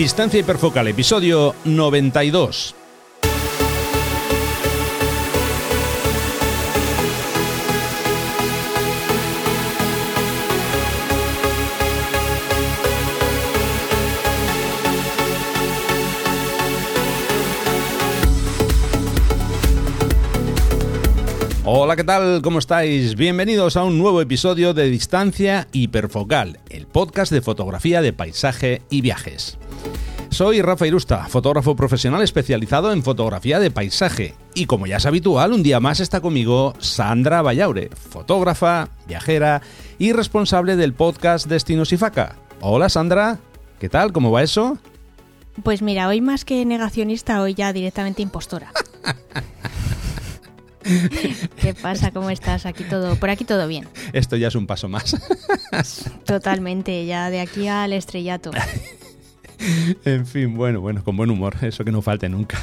Distancia hiperfocal, episodio 92. Hola, ¿qué tal? ¿Cómo estáis? Bienvenidos a un nuevo episodio de Distancia Hiperfocal, el podcast de fotografía de paisaje y viajes. Soy Rafa Irusta, fotógrafo profesional especializado en fotografía de paisaje. Y como ya es habitual, un día más está conmigo Sandra Vallaure, fotógrafa, viajera y responsable del podcast Destinos y Faca. Hola Sandra, ¿qué tal? ¿Cómo va eso? Pues mira, hoy más que negacionista, hoy ya directamente impostora. ¿Qué pasa? ¿Cómo estás? Aquí todo, por aquí todo bien. Esto ya es un paso más. Totalmente, ya de aquí al estrellato. En fin, bueno, bueno, con buen humor, eso que no falte nunca.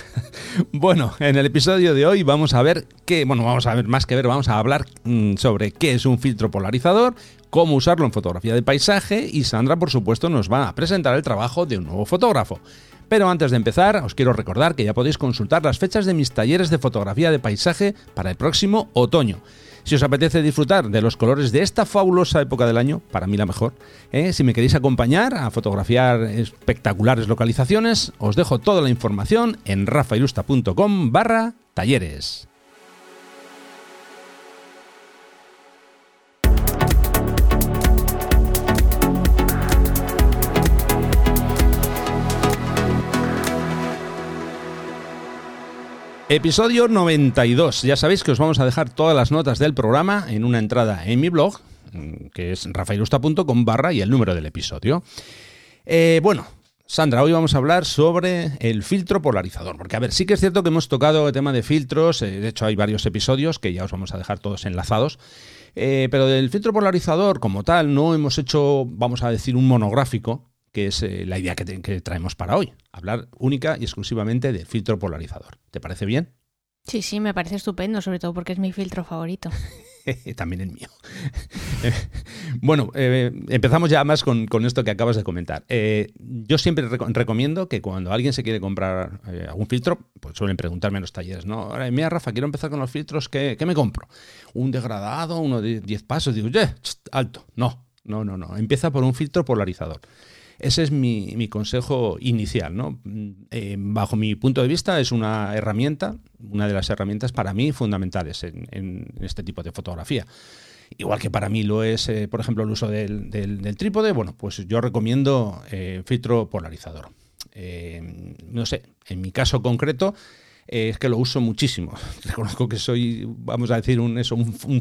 Bueno, en el episodio de hoy vamos a ver qué, bueno, vamos a ver más que ver, vamos a hablar mm, sobre qué es un filtro polarizador, cómo usarlo en fotografía de paisaje y Sandra, por supuesto, nos va a presentar el trabajo de un nuevo fotógrafo. Pero antes de empezar, os quiero recordar que ya podéis consultar las fechas de mis talleres de fotografía de paisaje para el próximo otoño. Si os apetece disfrutar de los colores de esta fabulosa época del año, para mí la mejor, ¿eh? si me queréis acompañar a fotografiar espectaculares localizaciones, os dejo toda la información en rafailusta.com barra talleres. Episodio 92. Ya sabéis que os vamos a dejar todas las notas del programa en una entrada en mi blog, mm, que es rafaelusta.com barra y el número del episodio. Eh, bueno, Sandra, hoy vamos a hablar sobre el filtro polarizador, porque a ver, sí que es cierto que hemos tocado el tema de filtros, eh, de hecho hay varios episodios que ya os vamos a dejar todos enlazados, eh, pero del filtro polarizador como tal no hemos hecho, vamos a decir, un monográfico, que es eh, la idea que, que, traemos para hoy. Hablar única y exclusivamente del filtro polarizador. ¿Te parece bien? Sí, sí, me parece estupendo, sobre todo porque es mi filtro favorito. También el mío. bueno, eh, empezamos ya más con, con, esto que acabas de comentar. Eh, yo siempre rec recomiendo que cuando alguien se quiere comprar eh, algún filtro, pues suelen preguntarme en los talleres, ¿no? Ahora, mira, Rafa, quiero empezar con los filtros, ¿qué, qué me compro? ¿Un degradado, uno de 10 pasos? Digo, ¡eh! Alto. No, no, no, no. Empieza por un filtro polarizador. Ese es mi, consejo inicial. ¿no? Eh, bajo mi punto de vista es una herramienta, una de las herramientas para mí fundamentales en, este tipo de fotografía. Igual que para mí lo es, eh, por ejemplo, el uso del, trípode, bueno, pues yo recomiendo eh, filtro polarizador. no sé, en mi caso concreto, es que lo uso muchísimo. Reconozco que soy, vamos a decir, un,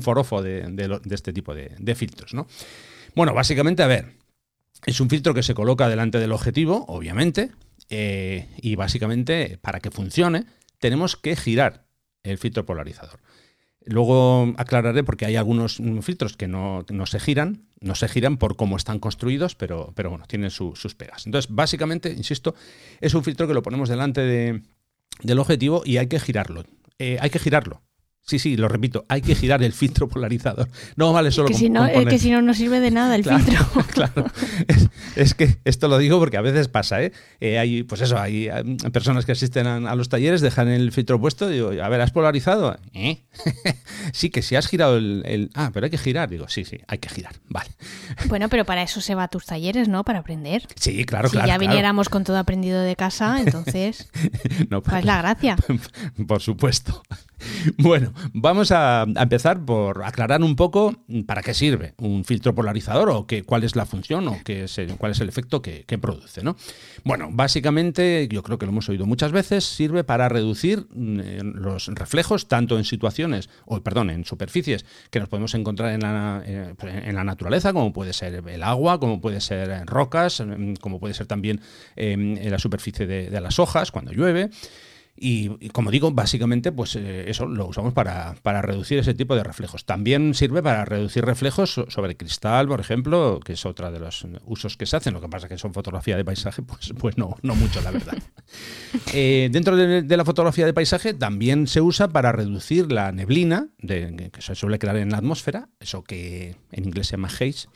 forofo de, este tipo de, filtros. ¿no? Bueno, básicamente, a ver, es un filtro que se coloca delante del objetivo, obviamente, eh, y básicamente para que funcione tenemos que girar el filtro polarizador. Luego aclararé porque hay algunos filtros que no, se giran, no se giran por cómo están construidos, pero, pero bueno, tienen sus pegas. Entonces, básicamente, insisto, es un filtro que lo ponemos delante del objetivo y hay que girarlo. Eh, hay que girarlo. Sí, sí, lo repito, hay que girar el filtro polarizador. No vale solo que si no, Es que si no, no sirve de nada el filtro. Claro, es, que esto lo digo porque a veces pasa, ¿eh? eh hay, pues eso, hay, personas que asisten a, los talleres, dejan el filtro puesto, digo, a ver, ¿has polarizado? ¿Eh? sí, que si has girado el, Ah, pero hay que girar. Digo, sí, sí, hay que girar, vale. Bueno, pero para eso se va a tus talleres, ¿no? Para aprender. Sí, claro, si claro. Si ya viniéramos con todo aprendido de casa, entonces... no, pues, la gracia. Por supuesto. Bueno, vamos a, empezar por aclarar un poco para qué sirve un filtro polarizador o qué, cuál es la función o qué es cuál es el efecto que, produce. ¿no? Bueno, básicamente, yo creo que lo hemos oído muchas veces, sirve para reducir mm, los reflejos tanto en situaciones, o perdón, en superficies que nos podemos encontrar en la, eh, en la naturaleza, como puede ser el agua, como puede ser rocas, mm, como puede ser también em, en la superficie de las hojas cuando llueve. Y, como digo, básicamente, pues eh, eso lo usamos para, para, reducir ese tipo de reflejos. También sirve para reducir reflejos sobre cristal, por ejemplo, que es otra de los usos que se hacen. Lo que pasa es que son fotografía de paisaje, pues, pues no, no mucho, la verdad. eh, dentro de, de, la fotografía de paisaje también se usa para reducir la neblina de, que se suele crear en la atmósfera, eso que en inglés se llama haze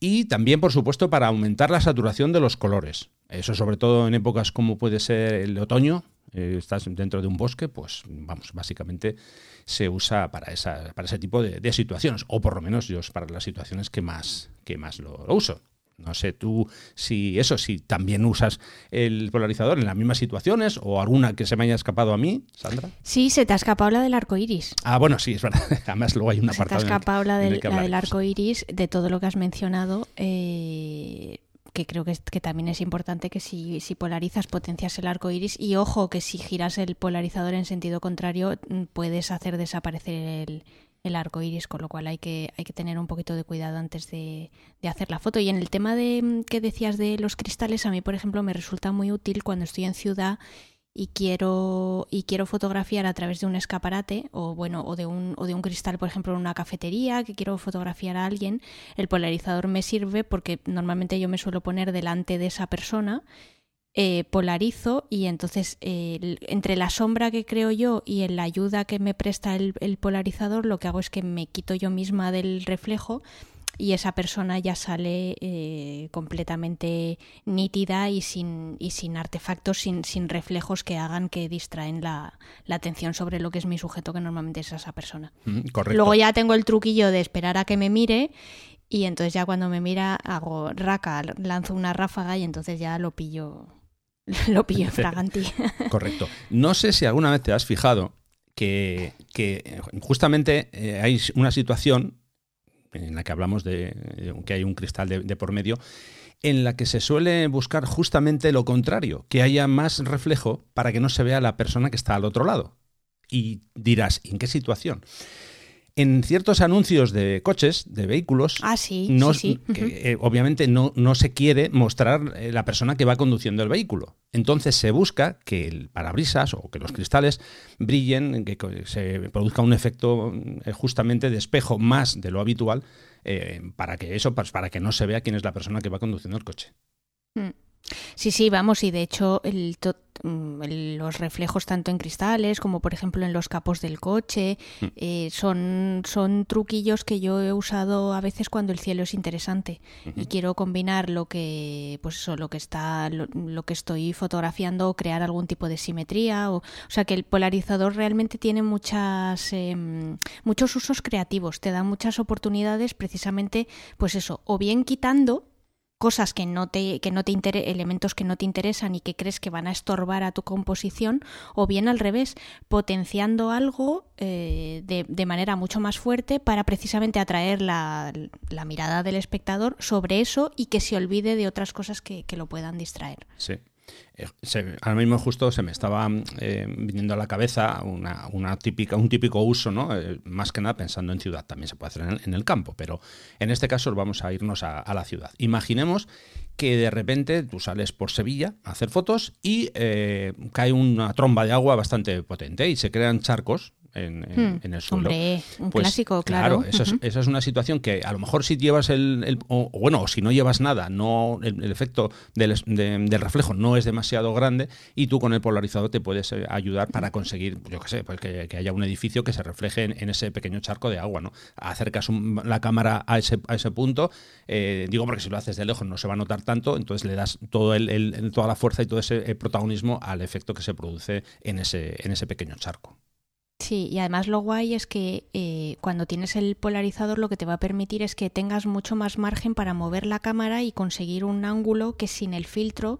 Y también, por supuesto, para aumentar la saturación de los colores. Eso sobre todo en épocas como puede ser el otoño, eh, estás dentro de un bosque, pues vamos, básicamente se usa para, esa, para ese tipo de, situaciones, o por lo menos yo es para las situaciones que más, que más lo uso. No sé tú si eso, si también usas el polarizador en las mismas situaciones o alguna que se me haya escapado a mí, Sandra. Sí, se te ha escapado la del arco iris. Ah, bueno, sí, es verdad. Además, luego hay una parte. Se te ha escapado la, del, la del arco iris, de todo lo que has mencionado. Eh, que creo que, que, también es importante que si, si, polarizas potencias el arco iris y ojo que si giras el polarizador en sentido contrario mm, puedes hacer desaparecer el, el arco iris, con lo cual hay que, hay que tener un poquito de cuidado antes de, de, hacer la foto. Y en el tema de mm, que decías de los cristales, a mí, por ejemplo, me resulta muy útil cuando estoy en ciudad y quiero y quiero fotografiar a través de un escaparate o bueno o de un o de un cristal por ejemplo en una cafetería que quiero fotografiar a alguien el polarizador me sirve porque normalmente yo me suelo poner delante de esa persona eh, polarizo y entonces entre la sombra que creo yo y en la ayuda que me presta el, polarizador lo que hago es que me quito yo misma del reflejo y esa persona ya sale eh, completamente nítida y sin, y sin artefactos, sin, sin reflejos que hagan que distraen la, la, atención sobre lo que es mi sujeto, que normalmente es esa persona. Mm, Luego ya tengo el truquillo de esperar a que me mire y entonces ya cuando me mira hago raca, lanzo una ráfaga y entonces ya lo pillo Lo pillo fraganti. Correcto. No sé si alguna vez te has fijado que, justamente eh, hay una situación en la que hablamos de que hay un cristal de, por medio, en la que se suele buscar justamente lo contrario, que haya más reflejo para que no se vea la persona que está al otro lado. Y dirás, ¿en qué situación? En ciertos anuncios de coches, de vehículos, ah, sí, no, sí, eh, obviamente no, no, se quiere mostrar eh, la persona que va conduciendo el vehículo. Entonces se busca que el parabrisas o que los cristales brillen, que se produzca un efecto eh, justamente de espejo más de lo habitual, para que eso, pues, para que no se vea quién es la persona que va conduciendo el coche. Mm. Sí, sí, vamos, y de hecho mm, el, los reflejos tanto en cristales como por ejemplo en los capos del coche mm. eh, son, son truquillos que yo he usado a veces cuando el cielo es interesante y quiero combinar lo que pues eso, lo que está lo, que estoy fotografiando o crear algún tipo de simetría o, o sea que el polarizador realmente tiene muchas em, muchos usos creativos, te da muchas oportunidades precisamente pues eso, o bien quitando cosas que no te, que no te elementos que no te interesan y que crees que van a estorbar a tu composición, o bien al revés, potenciando algo eh, de, manera mucho más fuerte para precisamente atraer la, la, mirada del espectador sobre eso y que se olvide de otras cosas que, que lo puedan distraer. Sí. Eh, ahora mismo justo se me estaba eh, viniendo a la cabeza una, una, típica, un típico uso, ¿no? Eh, más que nada pensando en ciudad, también se puede hacer en el, campo, pero en este caso vamos a irnos a, la ciudad. Imaginemos que de repente tú sales por Sevilla a hacer fotos y cae una tromba de agua bastante potente y se crean charcos en, hmm. el suelo. Hombre, un pues, clásico, claro. esa es una situación que a lo mejor si llevas el, o, bueno, o si no llevas nada, no el, efecto del, reflejo no es demasiado grande y tú con el polarizador te puedes eh, ayudar para conseguir, yo qué sé, pues que, haya un edificio que se refleje en, ese pequeño charco de agua, ¿no? Acercas la cámara a ese, a ese punto, eh, digo porque si lo haces de lejos no se va a notar tanto, entonces le das todo el, toda la fuerza y todo ese eh, protagonismo al efecto que se produce en ese, en ese pequeño charco. Sí, y además lo guay es que eh, cuando tienes el polarizador lo que te va a permitir es que tengas mucho más margen para mover la cámara y conseguir un ángulo que sin el filtro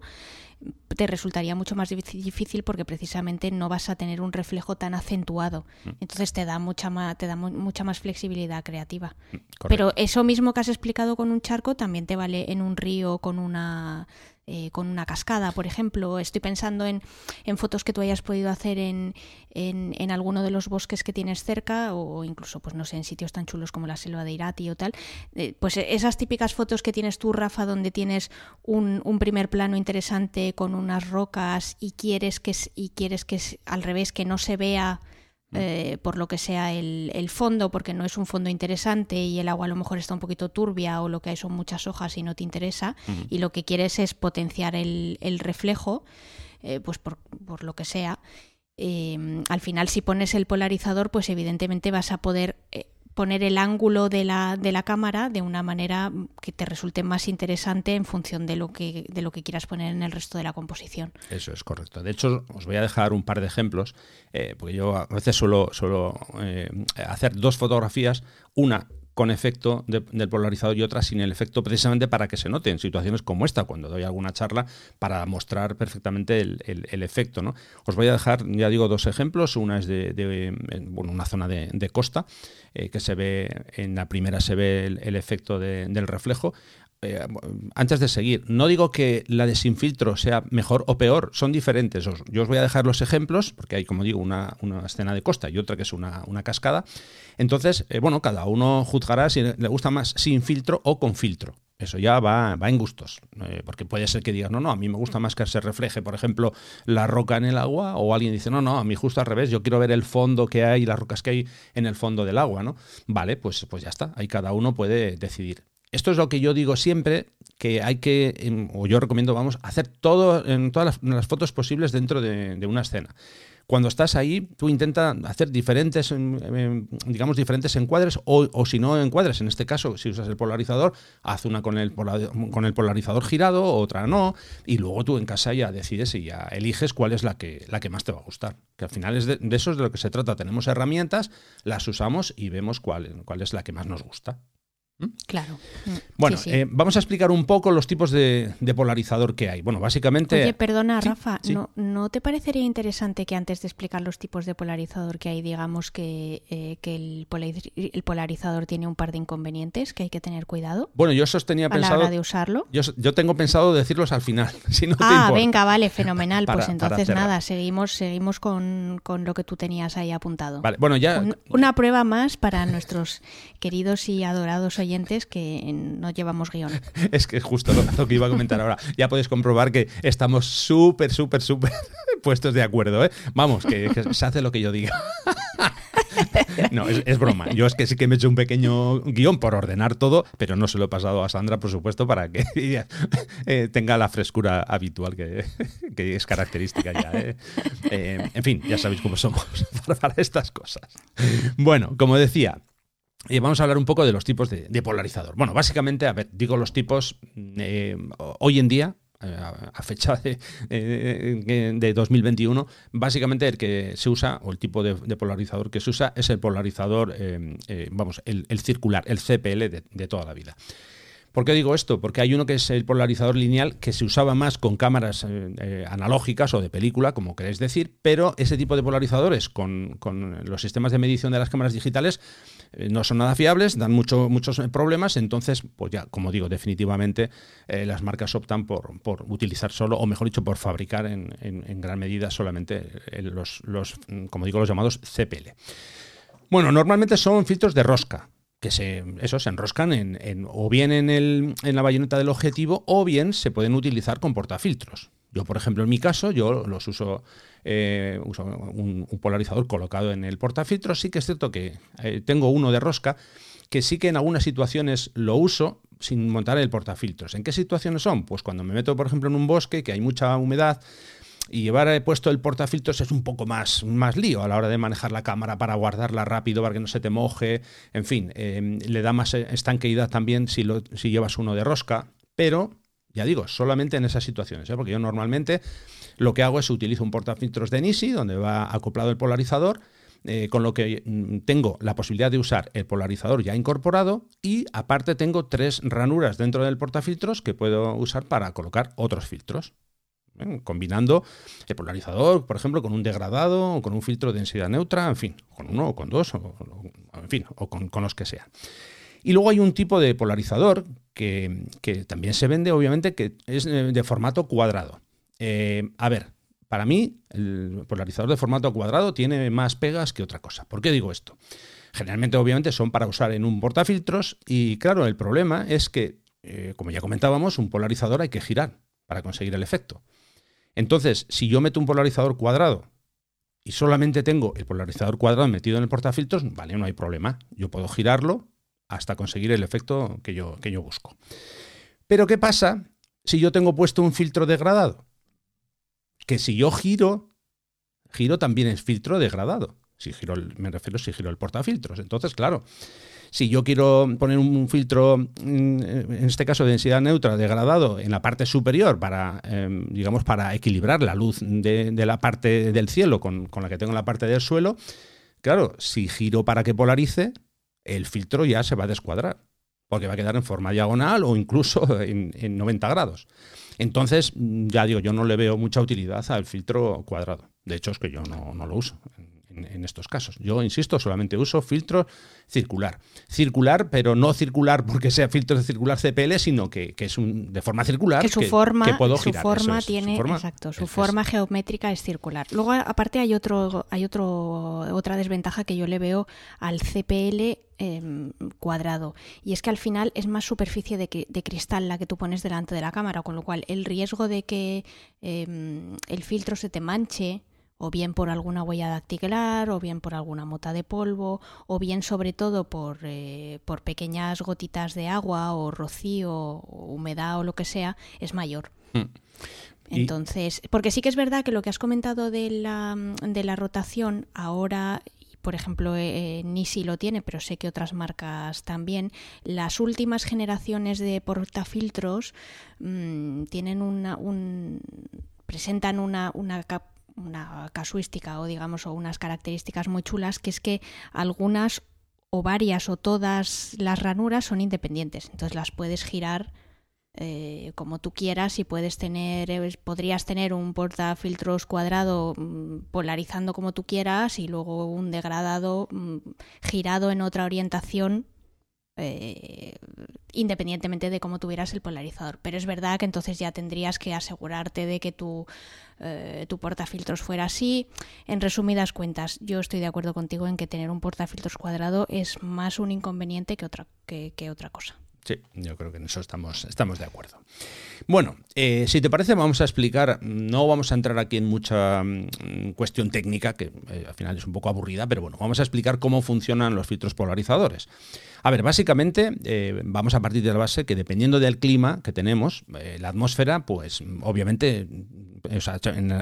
te resultaría mucho más difícil porque precisamente no vas a tener un reflejo tan acentuado. Mm. Entonces te da mucha más, te da mucha más flexibilidad creativa. Mm, Pero eso mismo que has explicado con un charco también te vale en un río con una eh, con una cascada, por ejemplo. Estoy pensando en, en fotos que tú hayas podido hacer en, en, alguno de los bosques que tienes cerca o incluso, pues no sé, en sitios tan chulos como la selva de Irati o tal. Eh, pues esas típicas fotos que tienes tú, Rafa, donde tienes un, un primer plano interesante con unas rocas y quieres que, y quieres que al revés, que no se vea eh, por lo que sea el, fondo, porque no es un fondo interesante y el agua a lo mejor está un poquito turbia o lo que hay son muchas hojas y no te interesa, y lo que quieres es potenciar el, reflejo, eh, pues por, lo que sea. Eh, al final, si pones el polarizador, pues evidentemente vas a poder poner el ángulo de la, de la cámara de una manera que te resulte más interesante en función de lo que de lo que quieras poner en el resto de la composición. Eso es correcto. De hecho, os voy a dejar un par de ejemplos, eh, porque yo a veces suelo, suelo eh, hacer dos fotografías, una con efecto del polarizador y otra sin el efecto precisamente para que se note en situaciones como esta, cuando doy alguna charla, para mostrar perfectamente el, efecto. ¿no? Os voy a dejar, ya digo, dos ejemplos. Una es de, una zona de, costa, eh, que se ve, en la primera se ve el, efecto del reflejo eh, antes de seguir, no digo que la de sin filtro sea mejor o peor, son diferentes. yo os voy a dejar los ejemplos, porque hay, como digo, una, escena de costa y otra que es una, cascada. Entonces, eh, bueno, cada uno juzgará si le gusta más sin filtro o con filtro. Eso ya va, en gustos, eh, porque puede ser que digas, no, no, a mí me gusta más que se refleje, por ejemplo, la roca en el agua, o alguien dice, no, no, a mí justo al revés, yo quiero ver el fondo que hay, las rocas que hay en el fondo del agua, ¿no? Vale, pues, pues ya está, ahí cada uno puede decidir. Esto es lo que yo digo siempre, que hay que, o yo recomiendo, vamos, hacer todo en todas las, fotos posibles dentro de, una escena. Cuando estás ahí, tú intentas hacer diferentes, digamos, diferentes encuadres, o, si no encuadres, en este caso, si usas el polarizador, haz una con el, con el polarizador girado, otra no, y luego tú en casa ya decides y ya eliges cuál es la que, la que más te va a gustar. Que al final es de, eso es de lo que se trata. Tenemos herramientas, las usamos y vemos cuál, cuál es la que más nos gusta. ¿Mm? Claro. Mm. Bueno, eh, vamos a explicar un poco los tipos de, polarizador que hay. Bueno, básicamente. Oye, perdona, Rafa, ¿no, ¿no te parecería interesante que antes de explicar los tipos de polarizador que hay, digamos que, eh, que el, polarizador tiene un par de inconvenientes que hay que tener cuidado? Bueno, yo sostenía pensado. A la hora de usarlo. Yo, tengo pensado decirlos al final. Si no ah, venga, vale, fenomenal. pues entonces nada, seguimos, seguimos con, lo que tú tenías ahí apuntado. Vale, bueno, ya. una prueba más para nuestros queridos y adorados oyentes que no llevamos guion. es que es justo lo, que iba a comentar ahora. Ya podéis comprobar que estamos súper, súper, súper puestos de acuerdo. ¿eh? Vamos, que, se hace lo que yo diga. No, es, broma. Yo es que sí que me he hecho un pequeño guion por ordenar todo, pero no se lo he pasado a Sandra, por supuesto, para que eh, tenga la frescura habitual que, es característica ya. ¿eh? en fin, ya sabéis cómo somos para estas cosas. Bueno, como decía, y vamos a hablar un poco de los tipos de, polarizador. Bueno, básicamente, a ver, digo los tipos eh, hoy en día, eh, a fecha de, eh, de, 2021, básicamente el que se usa, o el tipo de, polarizador que se usa, es el polarizador, vamos, el, circular, el CPL de, toda la vida. ¿Por qué digo esto? Porque hay uno que es el polarizador lineal que se usaba más con cámaras analógicas o de película, como queréis decir, pero ese tipo de polarizadores con, con, los sistemas de medición de las cámaras digitales eh, no son nada fiables, dan mucho, muchos problemas, entonces, pues ya, como digo, definitivamente eh, las marcas optan por, por, utilizar solo, o mejor dicho, por fabricar en, en, gran medida solamente eh, los, los, como digo, los llamados CPL. Bueno, normalmente son filtros de rosca, que se, eso, se enroscan en, o bien en, el, en la bayoneta del objetivo o bien se pueden utilizar con portafiltros. Yo, por ejemplo, en mi caso, yo los uso, eh, un, polarizador colocado en el portafiltros. Sí que es cierto que eh, tengo uno de rosca que sí que en algunas situaciones lo uso sin montar el portafiltros. ¿En qué situaciones son? Pues cuando me meto, por ejemplo, en un bosque que hay mucha humedad y llevar eh, puesto el portafiltros es un poco más, más lío a la hora de manejar la cámara para guardarla rápido, para que no se te moje. En fin, le da más estanqueidad también si, si llevas uno de rosca, pero ya digo, solamente en esas situaciones, porque yo normalmente lo que hago es utilizo un portafiltros de Nisi, donde va acoplado el polarizador, eh, con lo que mm, tengo la posibilidad de usar el polarizador ya incorporado y aparte tengo tres ranuras dentro del portafiltros que puedo usar para colocar otros filtros. Combinando el polarizador, por ejemplo, con un degradado o con un filtro de densidad neutra, en fin, con uno o con dos, o, en fin, o con, con los que sean. Y luego hay un tipo de polarizador que, también se vende, obviamente, que es eh, de formato cuadrado. Eh, a ver, para mí el polarizador de formato cuadrado tiene más pegas que otra cosa. ¿Por qué digo esto? Generalmente, obviamente, son para usar en un portafiltros y, claro, el problema es que, eh, como ya comentábamos, un polarizador hay que girar para conseguir el efecto. Entonces, si yo meto un polarizador cuadrado y solamente tengo el polarizador cuadrado metido en el portafiltros, vale, no hay problema. Yo puedo girarlo hasta conseguir el efecto que yo, que yo busco. Pero ¿qué pasa si yo tengo puesto un filtro degradado? Que si yo giro, giro también es filtro degradado. Si giro el, me refiero si giro el portafiltros. Entonces, claro, si yo quiero poner un filtro, mm, en este caso de densidad neutra, degradado, en la parte superior para, em, digamos, para equilibrar la luz de, la parte del cielo con, la que tengo en la parte del suelo, claro, si giro para que polarice, el filtro ya se va a descuadrar, porque va a quedar en forma diagonal o incluso en, 90 grados. Entonces, ya digo, yo no le veo mucha utilidad al filtro cuadrado. De hecho, es que yo no, no lo uso en, estos casos. Yo, insisto, solamente uso filtro circular. Circular, pero no circular porque sea filtro circular CPL, sino que, es un, de forma circular que su forma, puedo Su forma tiene, exacto, su forma geométrica es circular. Luego, aparte, hay otro, hay otro, otra desventaja que yo le veo al CPL em, cuadrado. Y es que al final es más superficie de, de, cristal la que tú pones delante de la cámara, con lo cual el riesgo de que em, el filtro se te manche o bien por alguna huella dactilar, o bien por alguna mota de polvo, o bien sobre todo por, eh, por pequeñas gotitas de agua o rocío o humedad o lo que sea, es mayor. Hmm. Entonces, porque sí que es verdad que lo que has comentado de la, de la rotación, ahora por ejemplo, eh, Nisi lo tiene, pero sé que otras marcas también. Las últimas generaciones de portafiltros mm, tienen una, un, presentan una, una, una casuística o digamos o unas características muy chulas que es que algunas o varias o todas las ranuras son independientes. Entonces las puedes girar eh, como tú quieras y puedes tener eh, podrías tener un portafiltros cuadrado mm, polarizando como tú quieras y luego un degradado mm, girado en otra orientación eh, independientemente de cómo tuvieras el polarizador. Pero es verdad que entonces ya tendrías que asegurarte de que tu, eh, tu portafiltros fuera así. En resumidas cuentas, yo estoy de acuerdo contigo en que tener un portafiltros cuadrado es más un inconveniente que otra, que, otra cosa. Sí, yo creo que en eso estamos, estamos de acuerdo. Bueno, eh, si te parece, vamos a explicar, no vamos a entrar aquí en mucha mm, cuestión técnica, que al final es un poco aburrida, pero bueno, vamos a explicar cómo funcionan los filtros polarizadores. A ver, básicamente eh, vamos a partir de la base que dependiendo del clima que tenemos, eh, la atmósfera, pues obviamente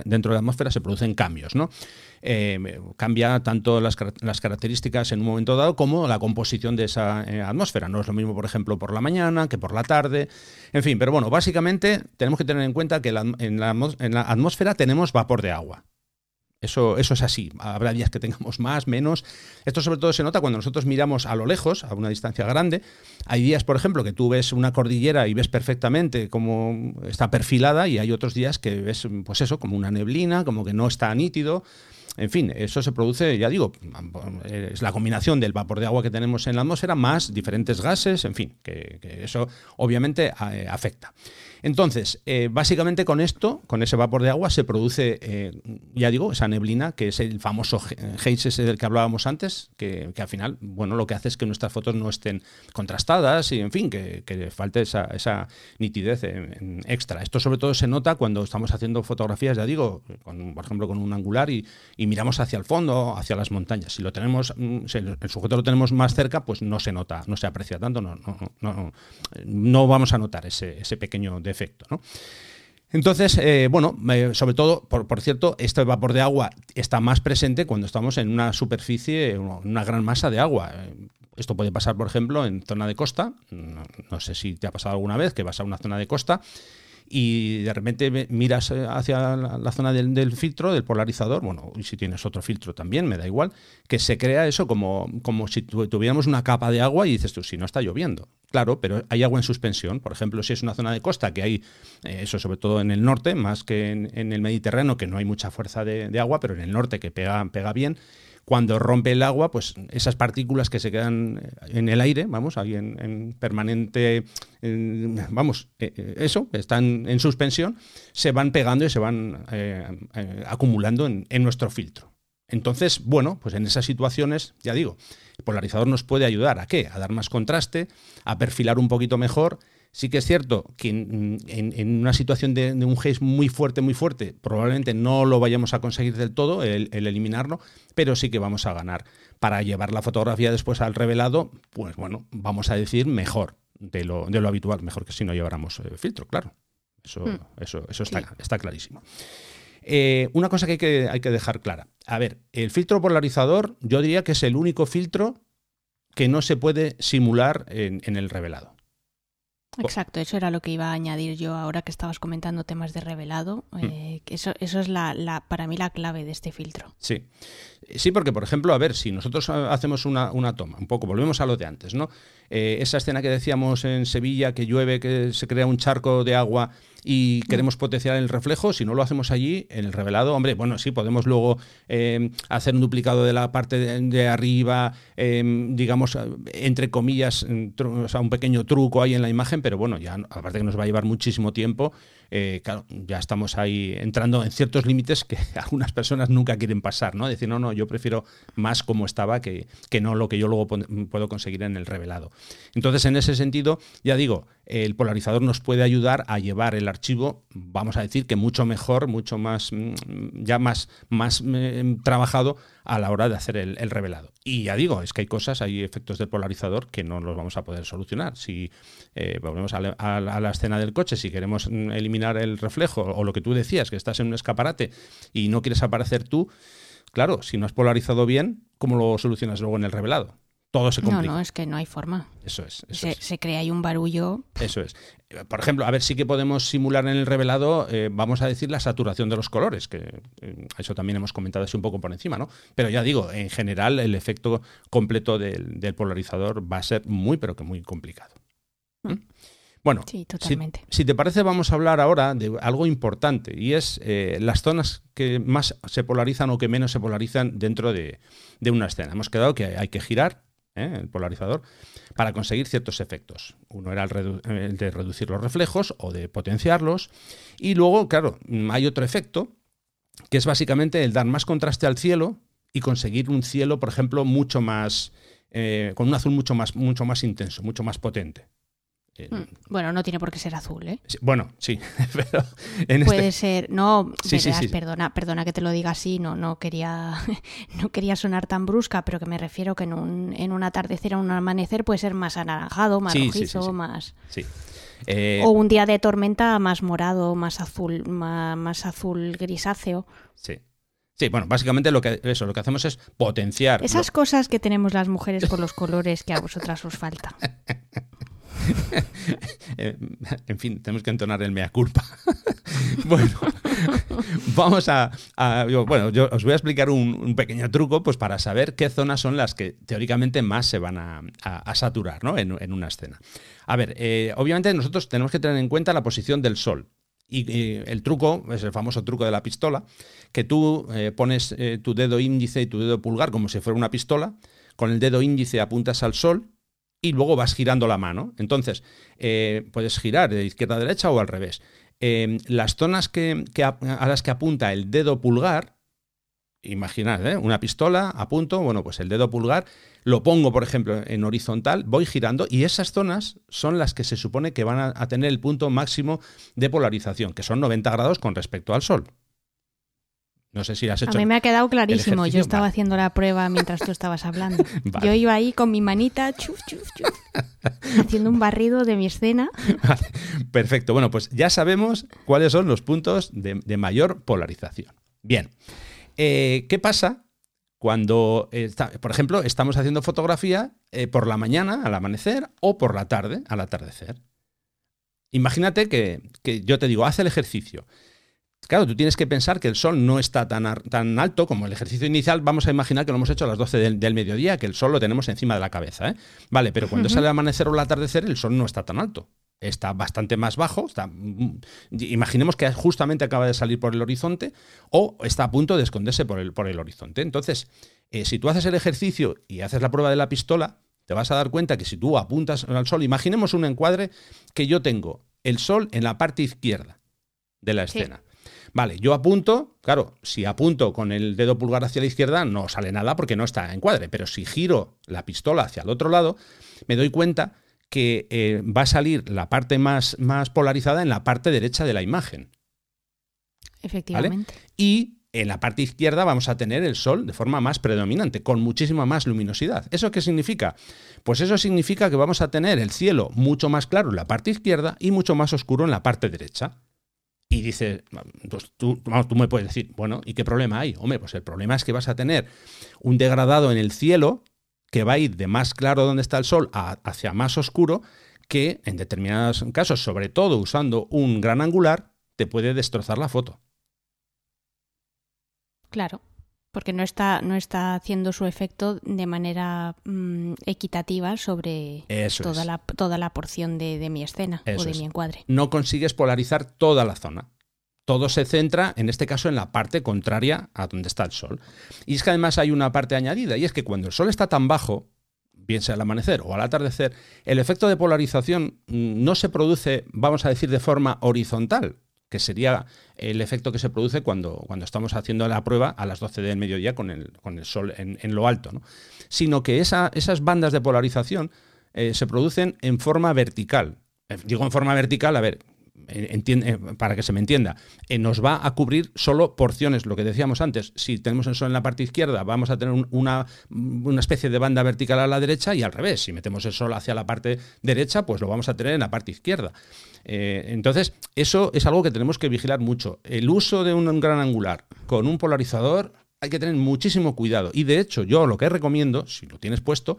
dentro de la atmósfera se producen cambios, ¿no? Eh, cambia tanto las, características en un momento dado como la composición de esa atmósfera. No es lo mismo, por ejemplo, por la mañana que por la tarde. En fin, pero bueno, básicamente tenemos que tener en cuenta que en la atmósfera tenemos vapor de agua. Eso, eso es así. Habrá días que tengamos más, menos. Esto sobre todo se nota cuando nosotros miramos a lo lejos, a una distancia grande. Hay días, por ejemplo, que tú ves una cordillera y ves perfectamente cómo está perfilada y hay otros días que ves, pues eso, como una neblina, como que no está nítido. En fin, eso se produce, ya digo, es la combinación del vapor de agua que tenemos en la atmósfera más diferentes gases, en fin, que, que eso obviamente eh, afecta. Entonces, eh, básicamente con esto, con ese vapor de agua, se produce, eh, ya digo, esa neblina, que es el famoso haze del que hablábamos antes, que, al final, bueno, lo que hace es que nuestras fotos no estén contrastadas y, en fin, que, falte esa, nitidez extra. Esto sobre todo se nota cuando estamos haciendo fotografías, ya digo, por ejemplo, con un angular y, miramos hacia el fondo, hacia las montañas. Si lo tenemos, mm, el sujeto lo tenemos más cerca, pues no se nota, no se aprecia tanto, no, no, no, no vamos a notar ese, pequeño efecto. ¿no? Entonces, eh, bueno, sobre todo, por, cierto, este vapor de agua está más presente cuando estamos en una superficie, una gran masa de agua. Esto puede pasar, por ejemplo, en zona de costa. no, sé si te ha pasado alguna vez que vas a una zona de costa y de repente miras eh, hacia la zona del, filtro, del polarizador, bueno, y si tienes otro filtro también, me da igual, que se crea eso como, como si tuviéramos una capa de agua y dices tú, si no está lloviendo. Claro, pero hay agua en suspensión. Por ejemplo, si es una zona de costa, que hay, eh, eso sobre todo en el norte, más que en, el Mediterráneo, que no hay mucha fuerza de, agua, pero en el norte que pega, pega bien, cuando rompe el agua, pues esas partículas que se quedan en el aire, vamos, ahí en, permanente, vamos, eh, eh, eso, están en suspensión, se van pegando y se van eh, acumulando en, nuestro filtro. Entonces, bueno, pues en esas situaciones, ya digo, el polarizador nos puede ayudar a qué? A dar más contraste, a perfilar un poquito mejor Sí que es cierto que en, una situación de, un haze muy fuerte, muy fuerte, probablemente no lo vayamos a conseguir del todo, el, eliminarlo, pero sí que vamos a ganar. Para llevar la fotografía después al revelado, pues bueno, vamos a decir mejor de lo, de lo habitual, mejor que si no lleváramos eh, filtro, claro. Eso, hmm. eso, eso está, está clarísimo. Eh, una cosa que hay, que hay, que dejar clara. A ver, el filtro polarizador yo diría que es el único filtro que no se puede simular en el revelado. Exacto, eso era lo que iba a añadir yo ahora que estabas comentando temas de revelado. Mm. Eh, eso, eso es la, la, para mí la clave de este filtro. Sí. Sí, porque, por ejemplo, a ver, si nosotros hacemos una, una toma, un poco, volvemos a lo de antes, ¿no? Eh, esa escena que decíamos en Sevilla, que llueve, que se crea un charco de agua y queremos potenciar el reflejo, si no lo hacemos allí, en el revelado, hombre, bueno, sí, podemos luego eh, hacer un duplicado de la parte de, arriba, em, digamos, entre comillas, o sea, un pequeño truco ahí en la imagen, pero bueno, ya aparte que nos va a llevar muchísimo tiempo, eh, claro, ya estamos ahí entrando en ciertos límites que algunas personas nunca quieren pasar, ¿no? Decir, no, no, yo prefiero más como estaba que, que no lo que yo luego puedo conseguir en el revelado. Entonces, en ese sentido, ya digo, el polarizador nos puede ayudar a llevar el archivo, vamos a decir que mucho mejor, mucho más, mm, ya más, más mm, trabajado a la hora de hacer el, revelado. Y ya digo, es que hay cosas, hay efectos del polarizador que no los vamos a poder solucionar. Si eh, volvemos a la, escena del coche, si queremos mm, eliminar el reflejo o lo que tú decías, que estás en un escaparate y no quieres aparecer tú, claro, si no has polarizado bien, ¿cómo lo solucionas luego en el revelado? Todo se complica. No, no, es que no hay forma. Eso es. se, crea ahí un barullo. Eso es. Por ejemplo, a ver, sí que podemos simular en el revelado, eh, vamos a decir, la saturación de los colores, que eh, eso también hemos comentado así un poco por encima, ¿no? Pero ya digo, en general, el efecto completo del, polarizador va a ser muy, pero que muy complicado. Mm. Bueno, sí, totalmente. Si, te parece, vamos a hablar ahora de algo importante y es eh, las zonas que más se polarizan o que menos se polarizan dentro de, de una escena. Hemos quedado que hay que girar ¿eh? el polarizador, para conseguir ciertos efectos. Uno era el, de reducir los reflejos o de potenciarlos. Y luego, claro, hay otro efecto, que es básicamente el dar más contraste al cielo y conseguir un cielo, por ejemplo, mucho más, eh, con un azul mucho más, mucho más intenso, mucho más potente. Mm, bueno, no tiene por qué ser azul, ¿eh? bueno, sí, pero puede este ser, no, perdona, perdona que te lo diga así, no, no quería, no quería sonar tan brusca, pero que me refiero que en un, en un atardecer o un amanecer puede ser más anaranjado, más rojizo, más. Eh, o un día de tormenta más morado, más azul, más, azul grisáceo. Sí. Sí, bueno, básicamente lo que eso, lo que hacemos es potenciar. Esas cosas que tenemos las mujeres con los colores que a vosotras os falta. Eh, en fin, tenemos que entonar el mea culpa. bueno, vamos a, Bueno, yo os voy a explicar un, pequeño truco pues, para saber qué zonas son las que teóricamente más se van a, saturar ¿no? en, una escena. A ver, eh, obviamente nosotros tenemos que tener en cuenta la posición del sol. Y el truco es el famoso truco de la pistola, que tú eh, pones tu dedo índice y tu dedo pulgar como si fuera una pistola, con el dedo índice apuntas al sol y luego vas girando la mano. Entonces, eh, puedes girar de izquierda a derecha o al revés. Eh, las zonas que, a, las que apunta el dedo pulgar, imaginad, ¿eh? una pistola, apunto, bueno, pues el dedo pulgar, lo pongo, por ejemplo, en horizontal, voy girando y esas zonas son las que se supone que van a, a tener el punto máximo de polarización, que son 90 grados con respecto al Sol. No sé si has hecho. A mí me ha quedado clarísimo. Yo estaba haciendo la prueba mientras tú estabas hablando. Yo iba ahí con mi manita, chuf, chuf, chuf, haciendo un barrido de mi escena. Perfecto. Bueno, pues ya sabemos cuáles son los puntos de, mayor polarización. Bien. Eh, ¿Qué pasa cuando, por ejemplo, estamos haciendo fotografía eh, por la mañana, al amanecer, o por la tarde, al atardecer? Imagínate que, que yo te digo, haz el ejercicio. Claro, tú tienes que pensar que el sol no está tan, tan alto como el ejercicio inicial. Vamos a imaginar que lo hemos hecho a las 12 del, mediodía, que el sol lo tenemos encima de la cabeza. ¿eh? Vale, pero cuando sale el amanecer o el atardecer, el sol no está tan alto. Está bastante más bajo. Está, mm, imaginemos que justamente acaba de salir por el horizonte o está a punto de esconderse por el, por el horizonte. Entonces, eh, si tú haces el ejercicio y haces la prueba de la pistola, te vas a dar cuenta que si tú apuntas al sol, imaginemos un encuadre que yo tengo el sol en la parte izquierda de la escena. Vale, yo apunto, claro, si apunto con el dedo pulgar hacia la izquierda no sale nada porque no está en cuadre, pero si giro la pistola hacia el otro lado, me doy cuenta que eh, va a salir la parte más, más, polarizada en la parte derecha de la imagen. Efectivamente. Y en la parte izquierda vamos a tener el sol de forma más predominante, con muchísima más luminosidad. ¿Eso qué significa? Pues eso significa que vamos a tener el cielo mucho más claro en la parte izquierda y mucho más oscuro en la parte derecha. Y dices, pues tú, tú me puedes decir, bueno, ¿y qué problema hay? Hombre, pues el problema es que vas a tener un degradado en el cielo que va a ir de más claro donde está el sol hacia más oscuro, que en determinados casos, sobre todo usando un gran angular, te puede destrozar la foto. Claro, porque no está, no está haciendo su efecto de manera mm, equitativa sobre toda, la, toda la porción de, mi escena o de mi encuadre. No consigues polarizar toda la zona todo se centra, en este caso, en la parte contraria a donde está el Sol. Y es que además hay una parte añadida, y es que cuando el Sol está tan bajo, bien sea al amanecer o al atardecer, el efecto de polarización mm, no se produce, vamos a decir, de forma horizontal, que sería el efecto que se produce cuando, cuando estamos haciendo la prueba a las 12 del mediodía con el, con el sol en, lo alto, ¿no? sino que esas bandas de polarización eh, se producen en forma vertical. Eh, digo en forma vertical, a ver, eh, para que se me entienda, eh, nos va a cubrir solo porciones, lo que decíamos antes, si tenemos el sol en la parte izquierda vamos a tener una, una, especie de banda vertical a la derecha y al revés, si metemos el sol hacia la parte derecha, pues lo vamos a tener en la parte izquierda. Eh, entonces, eso es algo que tenemos que vigilar mucho. El uso de un gran angular con un polarizador hay que tener muchísimo cuidado. Y de hecho, yo lo que recomiendo, si lo tienes puesto,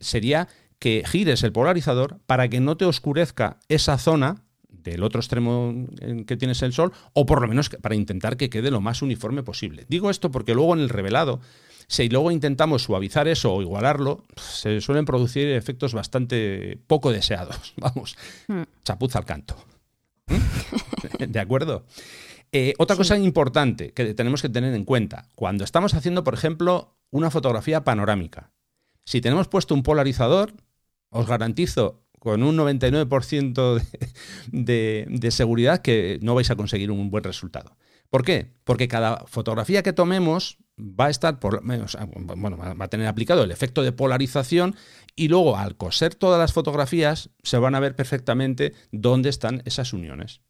sería que gires el polarizador para que no te oscurezca esa zona del otro extremo en que tienes el sol, o por lo menos para intentar que quede lo más uniforme posible. Digo esto porque luego en el revelado, si luego intentamos suavizar eso o igualarlo, se suelen producir efectos bastante poco deseados. Vamos, hmm. chapuza al canto. ¿Mm? ¿De acuerdo? Eh, otra cosa importante que tenemos que tener en cuenta, cuando estamos haciendo, por ejemplo, una fotografía panorámica, si tenemos puesto un polarizador, os garantizo con un 99% de, de, seguridad que no vais a conseguir un buen resultado. ¿Por qué? Porque cada fotografía que tomemos va a estar por, bueno, va a tener aplicado el efecto de polarización y luego al coser todas las fotografías se van a ver perfectamente dónde están esas uniones.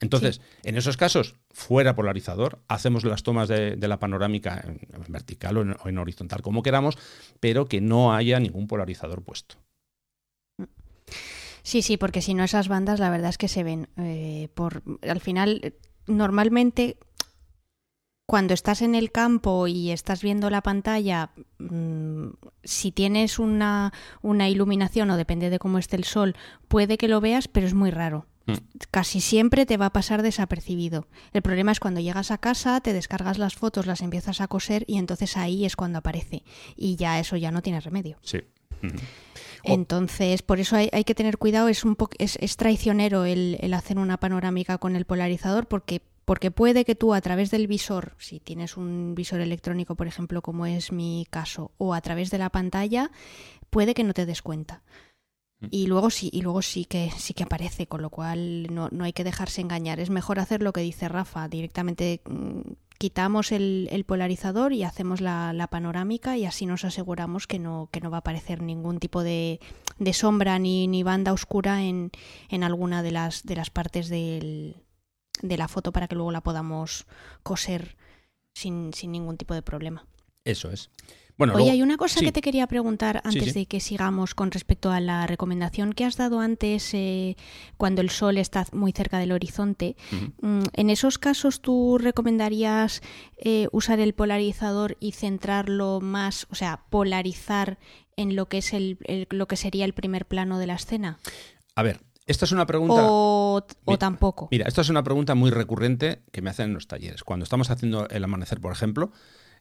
Entonces, en esos casos, fuera polarizador, hacemos las tomas de, la panorámica en, vertical o en horizontal, como queramos, pero que no haya ningún polarizador puesto. Sí, sí, porque si no esas bandas la verdad es que se ven. Eh, por, al final, normalmente cuando estás en el campo y estás viendo la pantalla, mm, si tienes una, una, iluminación o depende de cómo esté el sol, puede que lo veas, pero es muy raro. Mm. Casi siempre te va a pasar desapercibido. El problema es cuando llegas a casa, te descargas las fotos, las empiezas a coser y entonces ahí es cuando aparece. Y ya eso ya no tiene remedio. Sí. Entonces, por eso hay, que tener cuidado, es, un es, es traicionero el, hacer una panorámica con el polarizador porque porque puede que tú a través del visor, si tienes un visor electrónico, por ejemplo, como es mi caso, o a través de la pantalla, puede que no te des cuenta. Mm. Y luego sí, y luego sí que sí que aparece, con lo cual no, no hay que dejarse engañar. Es mejor hacer lo que dice Rafa, directamente mm, quitamos el, polarizador y hacemos la, panorámica y así nos aseguramos que no, que no va a aparecer ningún tipo de, sombra ni, ni, banda oscura en, en, alguna de las, de las partes del, de la foto para que luego la podamos coser sin, sin ningún tipo de problema. Eso es. Bueno, Oye, hay una cosa que te quería preguntar antes de que sigamos con respecto a la recomendación que has dado antes eh, cuando el sol está muy cerca del horizonte. Mm, en esos casos, ¿tú recomendarías eh, usar el polarizador y centrarlo más, o sea, polarizar en lo que es el, lo que sería el primer plano de la escena? A ver, esta es una pregunta. O, o, tampoco. Mira, esta es una pregunta muy recurrente que me hacen en los talleres. Cuando estamos haciendo el amanecer, por ejemplo,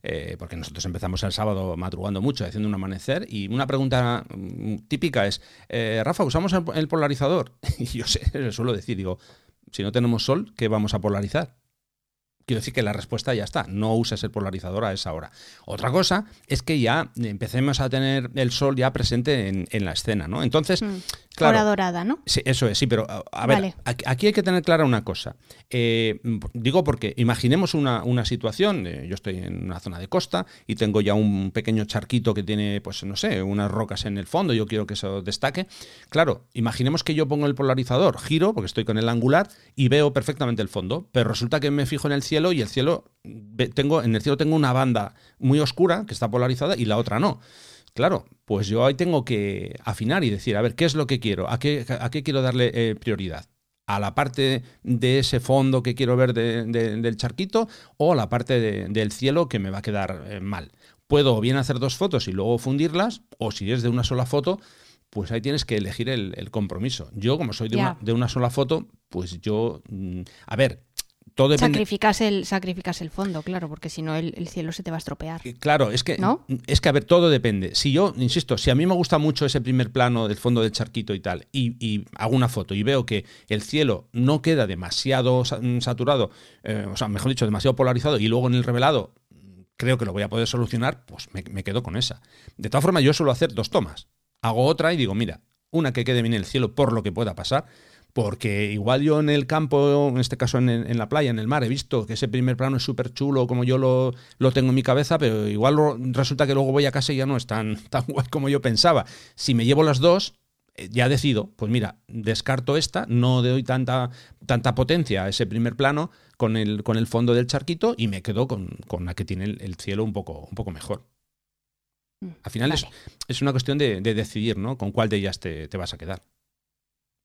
eh, porque nosotros empezamos el sábado madrugando mucho, haciendo un amanecer, y una pregunta mm, típica es, eh, Rafa, ¿usamos el, polarizador? Y yo sé, le suelo decir, digo, si no tenemos sol, ¿qué vamos a polarizar? Quiero decir que la respuesta ya está, no uses el polarizador a esa hora. Otra cosa es que ya empecemos a tener el sol ya presente en, la escena, ¿no? Entonces, mm. Hora dorada, ¿no? Sí, eso es, sí, pero a ver, aquí hay que tener clara una cosa. Eh, digo porque imaginemos una, situación, eh, yo estoy en una zona de costa y tengo ya un pequeño charquito que tiene, pues no sé, unas rocas en el fondo, yo quiero que eso destaque. Claro, imaginemos que yo pongo el polarizador, giro, porque estoy con el angular, y veo perfectamente el fondo, pero resulta que me fijo en el cielo y el cielo, tengo, en el cielo tengo una banda muy oscura que está polarizada y la otra no. Claro, pues yo ahí tengo que afinar y decir, a ver, ¿qué es lo que quiero? ¿A qué, a qué quiero darle eh, prioridad? a la parte de ese fondo que quiero ver del charquito o a la parte del cielo que me va a quedar eh, mal. Puedo bien hacer dos fotos y luego fundirlas, o si es de una sola foto, pues ahí tienes que elegir el, compromiso. Yo, como soy de, una, de una sola foto, pues yo, mm, a ver, todo depende... Sacrificas el, sacrificas el fondo, claro, porque si no el, cielo se te va a estropear. Eh, claro, es que, ¿No? es que, a ver, todo depende. Si yo, insisto, si a mí me gusta mucho ese primer plano del fondo del charquito y tal, y, hago una foto y veo que el cielo no queda demasiado mm, saturado, eh, o sea, mejor dicho, demasiado polarizado, y luego en el revelado creo que lo voy a poder solucionar, pues me, me quedo con esa. De todas formas, yo suelo hacer dos tomas. Hago otra y digo, mira, una que quede bien el cielo por lo que pueda pasar, porque igual yo en el campo, en este caso en, la playa, en el mar, he visto que ese primer plano es súper chulo como yo lo, tengo en mi cabeza, pero igual resulta que luego voy a casa y ya no es tan, tan guay como yo pensaba. Si me llevo las dos, eh, ya decido, pues mira, descarto esta, no doy tanta, tanta potencia a ese primer plano con el, con el fondo del charquito y me quedo con, la que tiene el, cielo un poco, un poco mejor. Mm, Al final es, una cuestión de, decidir, ¿no? Con cuál de ellas te vas a quedar.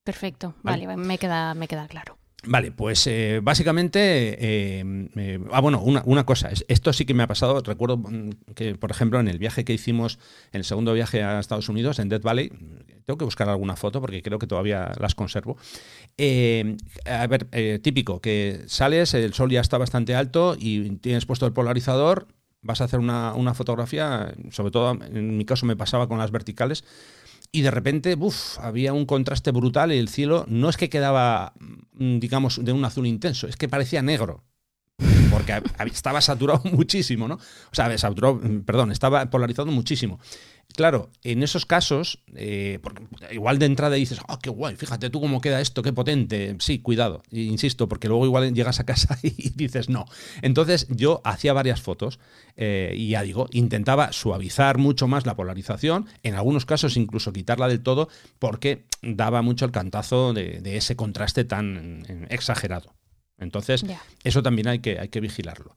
Perfecto, vale, me, queda, me queda claro. Vale, pues eh, básicamente, eh, eh, ah, bueno, una, una, cosa, esto sí que me ha pasado, recuerdo mm, que, por ejemplo, en el viaje que hicimos, en el segundo viaje a Estados Unidos, en Death Valley, tengo que buscar alguna foto porque creo que todavía las conservo. a ver, típico, que sales, el sol ya está bastante alto y tienes puesto el polarizador, vas a hacer una, una fotografía, sobre todo en mi caso me pasaba con las verticales, y de repente, uff, había un contraste brutal y el cielo no es que quedaba, mm, digamos, de un azul intenso, es que parecía negro. Porque estaba saturado muchísimo, ¿no? O sea, saturado, mm, perdón, estaba polarizado muchísimo. Claro, en esos casos, eh, porque igual de entrada dices, ah, qué guay, fíjate tú cómo queda esto, qué potente. Sí, cuidado, insisto, porque luego igual llegas a casa y dices no. Entonces yo hacía varias fotos eh, y ya digo, intentaba suavizar mucho más la polarización, en algunos casos incluso quitarla del todo, porque daba mucho el cantazo de, ese contraste tan exagerado. Entonces, eso también hay que, hay que vigilarlo.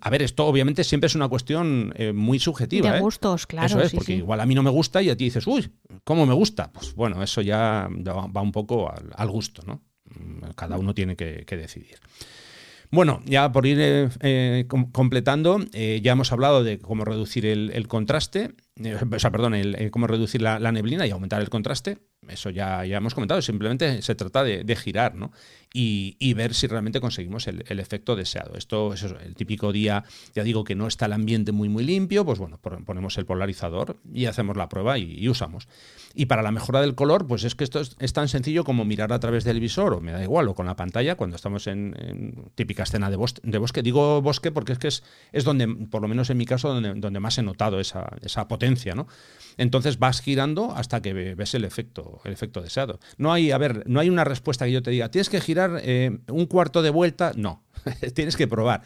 A ver, esto obviamente siempre es una cuestión eh, muy subjetiva. De ¿eh? gustos, claro. Eso es, porque igual a mí no me gusta y a ti dices, uy, ¿cómo me gusta? Pues bueno, eso ya va un poco al, gusto, ¿no? Mm, cada uno tiene que, decidir. Bueno, ya por ir eh, completando, ya hemos hablado de cómo reducir el, contraste, o sea, perdón, el, cómo reducir la, neblina y aumentar el contraste. Eso ya, ya hemos comentado, simplemente se trata de, de girar, ¿no? y, ver si realmente conseguimos el, efecto deseado. Esto es el típico día, ya digo que no está el ambiente muy muy limpio, pues bueno, ponemos el polarizador y hacemos la prueba y, usamos. Y para la mejora del color, pues es que esto es, tan sencillo como mirar a través del visor, o me da igual, o con la pantalla, cuando estamos en, típica escena de de bosque. Digo bosque porque es que es, es donde, por lo menos en mi caso, donde, donde más he notado esa, esa potencia, ¿no? Entonces vas girando hasta que ves el efecto, el efecto deseado. No hay, a ver, no hay una respuesta que yo te diga, tienes que girar eh, un cuarto de vuelta, no. tienes que probar.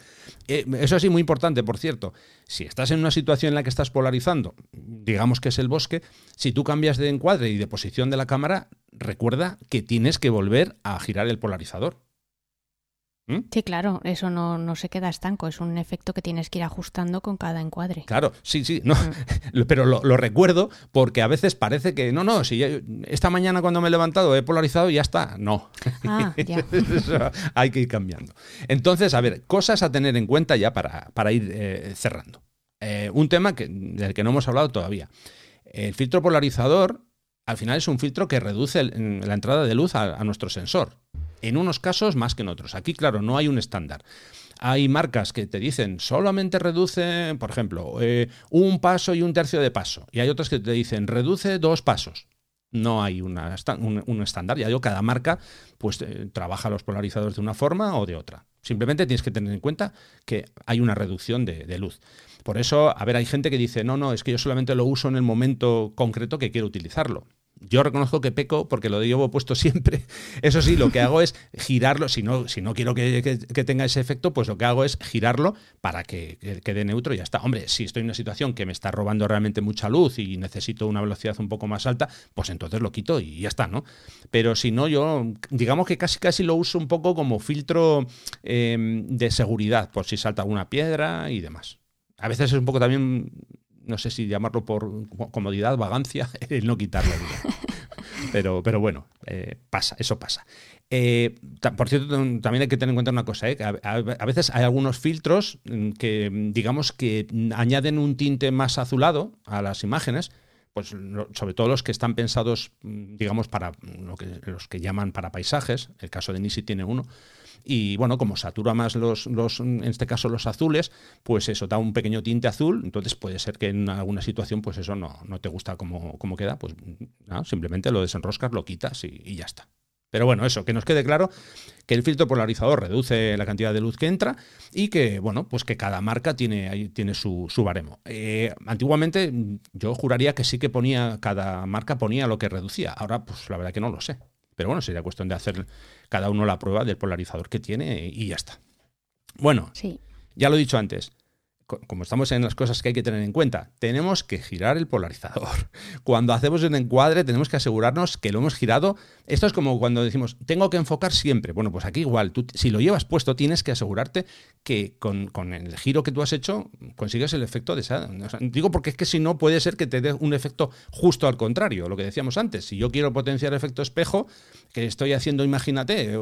Eh, eso sí, muy importante, por cierto. Si estás en una situación en la que estás polarizando, digamos que es el bosque, si tú cambias de encuadre y de posición de la cámara, recuerda que tienes que volver a girar el polarizador. ¿Mm? Sí, claro, eso no, se queda estanco, es un efecto que tienes que ir ajustando con cada encuadre. Claro, sí, sí, no, mm. pero lo, recuerdo porque a veces parece que, no, no, si esta mañana cuando me he levantado he polarizado y ya está, no. Ah, ya. hay que ir cambiando. Entonces, a ver, cosas a tener en cuenta ya para, para ir eh, cerrando. Eh, un tema que, del que no hemos hablado todavía. El filtro polarizador, al final es un filtro que reduce la entrada de luz a nuestro sensor en unos casos más que en otros. Aquí, claro, no hay un estándar. Hay marcas que te dicen solamente reduce, por ejemplo, eh, un paso y un tercio de paso. Y hay otras que te dicen reduce dos pasos. No hay un, estándar. Ya digo, cada marca pues eh, trabaja los polarizadores de una forma o de otra. Simplemente tienes que tener en cuenta que hay una reducción de, luz. Por eso, a ver, hay gente que dice, no, no, es que yo solamente lo uso en el momento concreto que quiero utilizarlo. Yo reconozco que peco porque lo llevo puesto siempre. Eso sí, lo que hago es girarlo. Si no, si no quiero que, tenga ese efecto, pues lo que hago es girarlo para que, quede neutro y ya está. Hombre, si estoy en una situación que me está robando realmente mucha luz y necesito una velocidad un poco más alta, pues entonces lo quito y ya está, ¿no? Pero si no, yo digamos que casi casi lo uso un poco como filtro em, de seguridad, por si salta alguna piedra y demás. A veces es un poco también no sé si llamarlo por comodidad, vagancia, el no quitarlo. pero, pero bueno, eh, pasa, eso pasa. Eh, por cierto, también hay que tener en cuenta una cosa, ¿eh? a, veces hay algunos filtros mm, que, digamos, que añaden un tinte más azulado a las imágenes, pues sobre todo los que están pensados, mm, digamos, para lo que, los que llaman para paisajes, el caso de Nisi tiene uno, y bueno, como satura más los, los, en este caso los azules, pues eso da un pequeño tinte azul, entonces puede ser que en alguna situación pues eso no, no te gusta como, queda, pues simplemente lo desenroscas, lo quitas y ya está. Pero bueno, eso, que nos quede claro que el filtro polarizador reduce la cantidad de luz que entra y que, bueno, pues que cada marca tiene, tiene su, su baremo. Eh, antiguamente yo juraría que sí que ponía, cada marca ponía lo que reducía. Ahora, pues la verdad que no lo sé. Pero bueno, sería cuestión de hacer cada uno la prueba del polarizador que tiene y ya está. Bueno, sí. ya lo he dicho antes, como estamos en las cosas que hay que tener en cuenta, tenemos que girar el polarizador. Cuando hacemos un encuadre tenemos que asegurarnos que lo hemos girado. Esto es como cuando decimos, tengo que enfocar siempre. Bueno, pues aquí igual, tú, si lo llevas puesto tienes que asegurarte que con, el giro que tú has hecho consigues el efecto de esa... digo porque es que si no puede ser que te dé un efecto justo al contrario, lo que decíamos antes. Si yo quiero potenciar efecto espejo, que estoy haciendo, imagínate,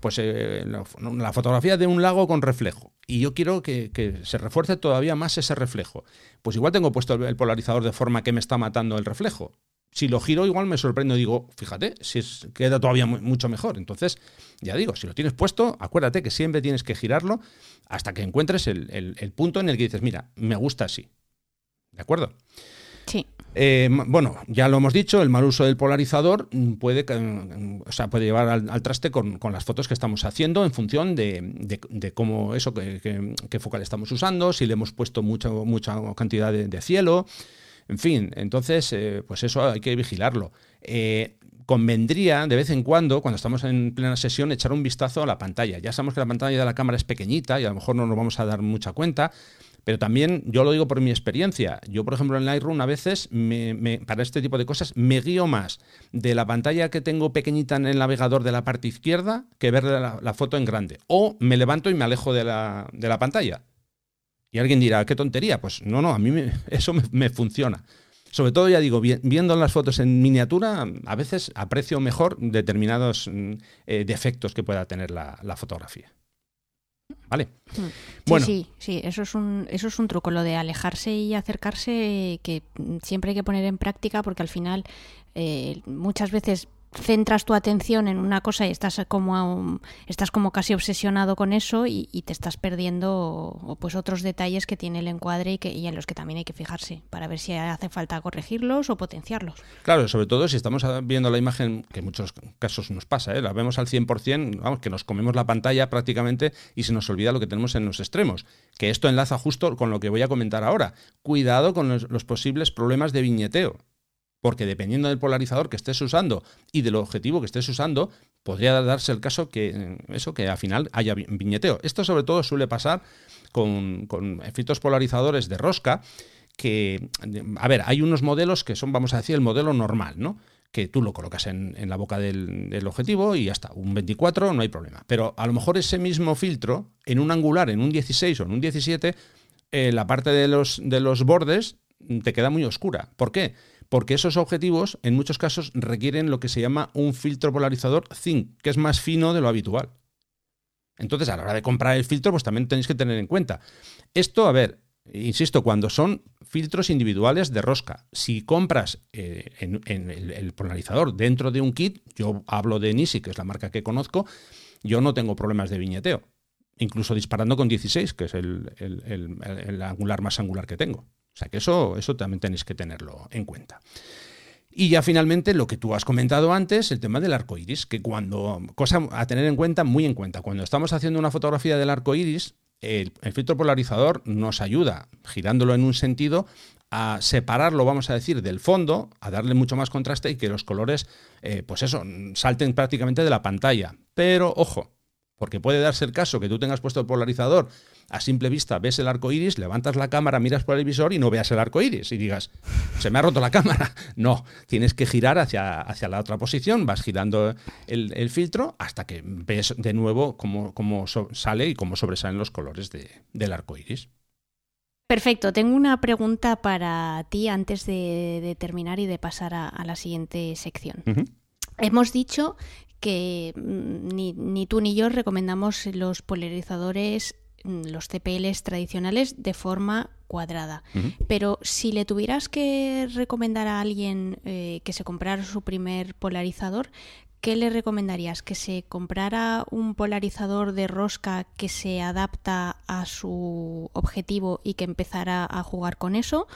pues eh, la, fotografía de un lago con reflejo, y yo quiero que se refuerce todavía más ese reflejo. Pues igual tengo puesto el, polarizador de forma que me está matando el reflejo. Si lo giro, igual me sorprendo y digo, fíjate, si queda todavía mucho mejor. Entonces, ya digo, si lo tienes puesto, acuérdate que siempre tienes que girarlo hasta que encuentres el punto en el que dices, mira, me gusta así. ¿De acuerdo? Sí. Eh, bueno, ya lo hemos dicho, el mal uso del polarizador puede, o sea, puede llevar al, traste con, las fotos que estamos haciendo en función de, cómo eso, qué focal estamos usando, si le hemos puesto mucha, mucha cantidad de, cielo, en fin, entonces, eh, pues eso hay que vigilarlo. Eh, convendría de vez en cuando, cuando estamos en plena sesión, echar un vistazo a la pantalla. Ya sabemos que la pantalla de la cámara es pequeñita y a lo mejor no nos vamos a dar mucha cuenta, pero también yo lo digo por mi experiencia. Yo, por ejemplo, en Lightroom a veces, para este tipo de cosas, me guío más de la pantalla que tengo pequeñita en el navegador de la parte izquierda que ver la, foto en grande. O me levanto y me alejo de la, pantalla. Y alguien dirá, qué tontería. Pues no, no, a mí eso me, funciona. Sobre todo, ya digo, viendo las fotos en miniatura, a veces aprecio mejor determinados mm, eh, defectos que pueda tener la fotografía. ¿Vale? Hmm. Bueno. Sí, sí, eso es, un, eso es un truco, lo de alejarse y acercarse, que siempre hay que poner en práctica porque al final eh, muchas veces centras tu atención en una cosa y estás como estás como casi obsesionado con eso y, te estás perdiendo pues otros detalles que tiene el encuadre y, que, en los que también hay que fijarse para ver si hace falta corregirlos o potenciarlos. Claro, sobre todo si estamos viendo la imagen, que en muchos casos nos pasa, ¿eh? la vemos al 100%, vamos, que nos comemos la pantalla prácticamente y se nos olvida lo que tenemos en los extremos. Que esto enlaza justo con lo que voy a comentar ahora. Cuidado con los posibles problemas de viñeteo porque dependiendo del polarizador que estés usando y del objetivo que estés usando, podría darse el caso que eso que al final haya viñeteo. Esto sobre todo suele pasar con, efectos polarizadores de rosca, que, a ver, hay unos modelos que son, vamos a decir, el modelo normal, ¿no? que tú lo colocas en, la boca del, objetivo y ya está, un 24 no hay problema. Pero a lo mejor ese mismo filtro, en un angular, en un 16 o en un 17, eh, la parte de los, de los bordes te queda muy oscura. ¿Por qué? Porque esos objetivos en muchos casos requieren lo que se llama un filtro polarizador zinc, que es más fino de lo habitual. Entonces, a la hora de comprar el filtro, pues también tenéis que tener en cuenta. Esto, a ver, insisto, cuando son filtros individuales de rosca. Si compras eh, el, polarizador dentro de un kit, yo hablo de Nisi, que es la marca que conozco, yo no tengo problemas de viñeteo. Incluso disparando con 16, que es el angular más angular que tengo. O sea que eso, eso también tenéis que tenerlo en cuenta. Y ya finalmente lo que tú has comentado antes, el tema del arco iris, que cuando, cosa a tener en cuenta, muy en cuenta, cuando estamos haciendo una fotografía del arco iris, el, filtro polarizador nos ayuda, girándolo en un sentido, a separarlo, vamos a decir, del fondo, a darle mucho más contraste y que los colores, eh, pues eso, salten prácticamente de la pantalla. Pero ojo, porque puede darse el caso que tú tengas puesto el polarizador, a simple vista ves el arco iris, levantas la cámara, miras por el visor y no veas el arco iris y digas, se me ha roto la cámara. No, tienes que girar hacia, hacia la otra posición, vas girando el, filtro hasta que ves de nuevo cómo, cómo sale y cómo sobresalen los colores del arco iris. Perfecto, tengo una pregunta para ti antes de, terminar y de pasar a, la siguiente sección. Hemos dicho que mm, ni, ni, tú ni yo recomendamos los polarizadores, los CPLs tradicionales de forma cuadrada. Pero si le tuvieras que recomendar a alguien eh, que se comprara su primer polarizador, ¿qué le recomendarías? ¿Que se comprara un polarizador de rosca que se adapta a su objetivo y que empezara a jugar con eso?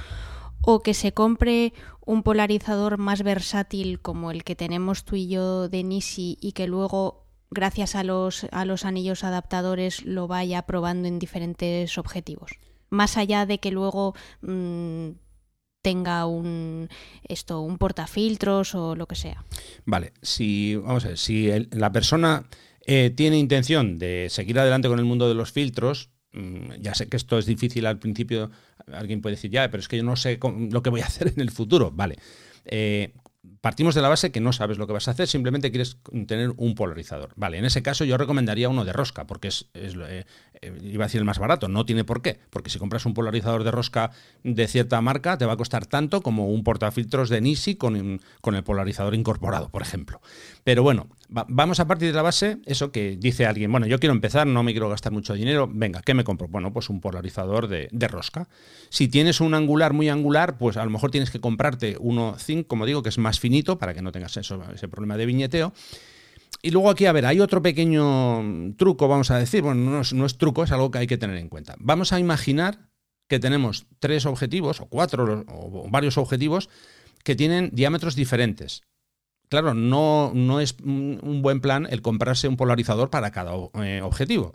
¿O que se compre un polarizador más versátil como el que tenemos tú y yo de Nisi y que luego gracias a los, a los anillos adaptadores lo vaya probando en diferentes objetivos? Más allá de que luego... Mm, tenga un esto un portafiltros o lo que sea. Vale, si vamos a ver, si la persona eh, tiene intención de seguir adelante con el mundo de los filtros, mm, ya sé que esto es difícil al principio, alguien puede decir, ya, pero es que yo no sé lo que voy a hacer en el futuro. Vale. Eh, partimos de la base que no sabes lo que vas a hacer, simplemente quieres tener un polarizador. Vale, en ese caso yo recomendaría uno de rosca, porque es, eh, eh, iba a decir el más barato, no tiene por qué, porque si compras un polarizador de rosca de cierta marca te va a costar tanto como un portafiltros de Nisi con, con el polarizador incorporado, por ejemplo. Pero bueno, vamos a partir de la base, eso que dice alguien, bueno, yo quiero empezar, no me quiero gastar mucho dinero, venga, ¿qué me compro? Bueno, pues un polarizador de, rosca. Si tienes un angular muy angular, pues a lo mejor tienes que comprarte uno zinc, como digo, que es más para que no tengas eso, ese problema de viñeteo. Y luego aquí, a ver, hay otro pequeño truco, vamos a decir, bueno, no es, no es truco, es algo que hay que tener en cuenta. Vamos a imaginar que tenemos tres objetivos, o cuatro, o varios objetivos, que tienen diámetros diferentes claro, no, no es un buen plan el comprarse un polarizador para cada eh, objetivo.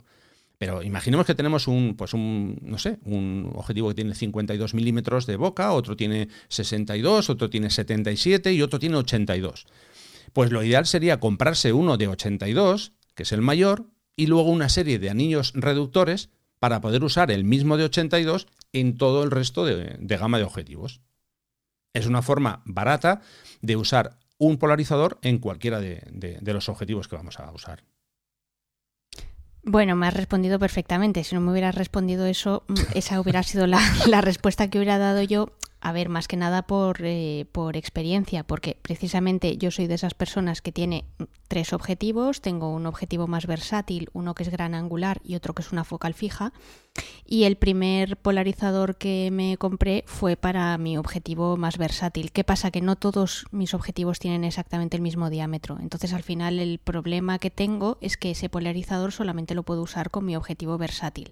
Pero imaginemos que tenemos un, pues un, no sé, un objetivo que tiene 52 milímetros de boca, otro tiene 62, otro tiene 77 y otro tiene 82. Pues lo ideal sería comprarse uno de 82, que es el mayor, y luego una serie de anillos reductores para poder usar el mismo de 82 en todo el resto de gama de objetivos. Es una forma barata de usar un polarizador en cualquiera de, los objetivos que vamos a usar. Bueno, me has respondido perfectamente. Si no me hubieras respondido eso, mm, esa hubiera sido la, la respuesta que hubiera dado yo a ver, más que nada por, eh, por experiencia, porque precisamente yo soy de esas personas que tiene tres objetivos, tengo un objetivo más versátil, uno que es gran angular y otro que es una focal fija, y el primer polarizador que me compré fue para mi objetivo más versátil. ¿Qué pasa? Que no todos mis objetivos tienen exactamente el mismo diámetro, entonces al final el problema que tengo es que ese polarizador solamente lo puedo usar con mi objetivo versátil.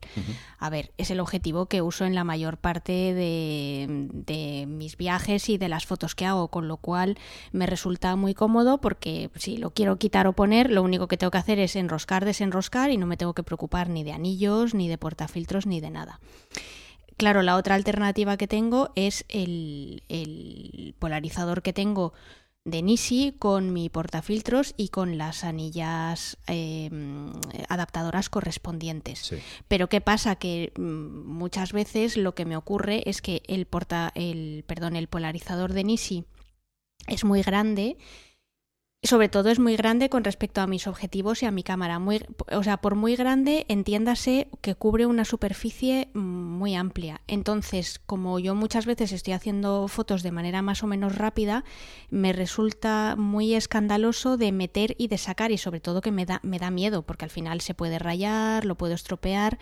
A ver, es el objetivo que uso en la mayor parte de mis viajes y de las fotos que hago, con lo cual me resulta muy cómodo porque si lo quiero quitar o poner, lo único que tengo que hacer es enroscar, desenroscar y no me tengo que preocupar ni de anillos, ni de portafiltros, ni de nada. Claro, la otra alternativa que tengo es el, el polarizador que tengo de Nisi con mi portafiltros y con las anillas em, adaptadoras correspondientes. Pero qué pasa que mm, muchas veces lo que me ocurre es que el porta el perdón, el polarizador de Nisi es muy grande sobre todo es muy grande con respecto a mis objetivos y a mi cámara. Muy, o sea, por muy grande, entiéndase que cubre una superficie muy amplia. Entonces, como yo muchas veces estoy haciendo fotos de manera más o menos rápida, me resulta muy escandaloso de meter y de sacar y sobre todo que me da, me da miedo porque al final se puede rayar, lo puedo estropear.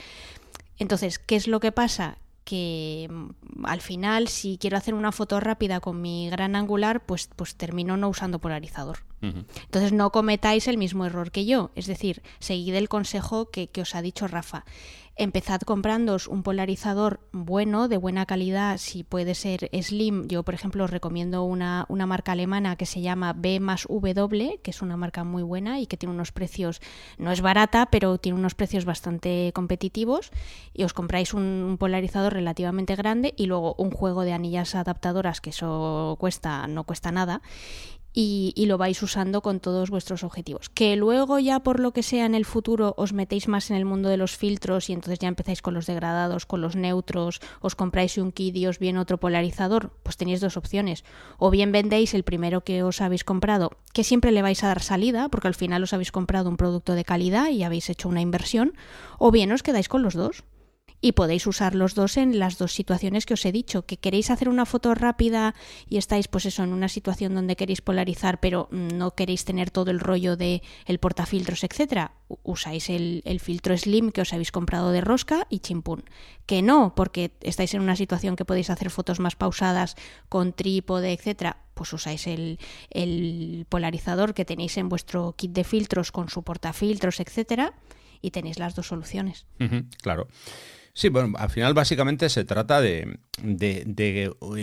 Entonces, ¿qué es lo que pasa? Que mm, al final si quiero hacer una foto rápida con mi gran angular, pues, pues termino no usando polarizador. Entonces no cometáis el mismo error que yo, es decir, seguid el consejo que, que os ha dicho Rafa empezad comprándoos un polarizador bueno, de buena calidad, si puede ser slim. Yo, por ejemplo, os recomiendo una, una marca alemana que se llama B más W, que es una marca muy buena y que tiene unos precios, no es barata, pero tiene unos precios bastante competitivos. Y os compráis un, polarizador relativamente grande y luego un juego de anillas adaptadoras, que eso cuesta, no cuesta nada y, lo vais usando con todos vuestros objetivos. Que luego ya por lo que sea en el futuro os metéis más en el mundo de los filtros y entonces ya empezáis con los degradados, con los neutros, os compráis un kit y os viene otro polarizador, pues tenéis dos opciones. O bien vendéis el primero que os habéis comprado, que siempre le vais a dar salida, porque al final os habéis comprado un producto de calidad y habéis hecho una inversión, o bien os quedáis con los dos y podéis usar los dos en las dos situaciones que os he dicho. Que queréis hacer una foto rápida y estáis, pues eso, en una situación donde queréis polarizar, pero no queréis tener todo el rollo de el portafiltros, etcétera. Usáis el, el filtro Slim que os habéis comprado de rosca y chimpún. Que no, porque estáis en una situación que podéis hacer fotos más pausadas con trípode, etcétera pues usáis el, el, polarizador que tenéis en vuestro kit de filtros con su portafiltros, etcétera, y tenéis las dos soluciones. claro. Sí, bueno, al final básicamente se trata de,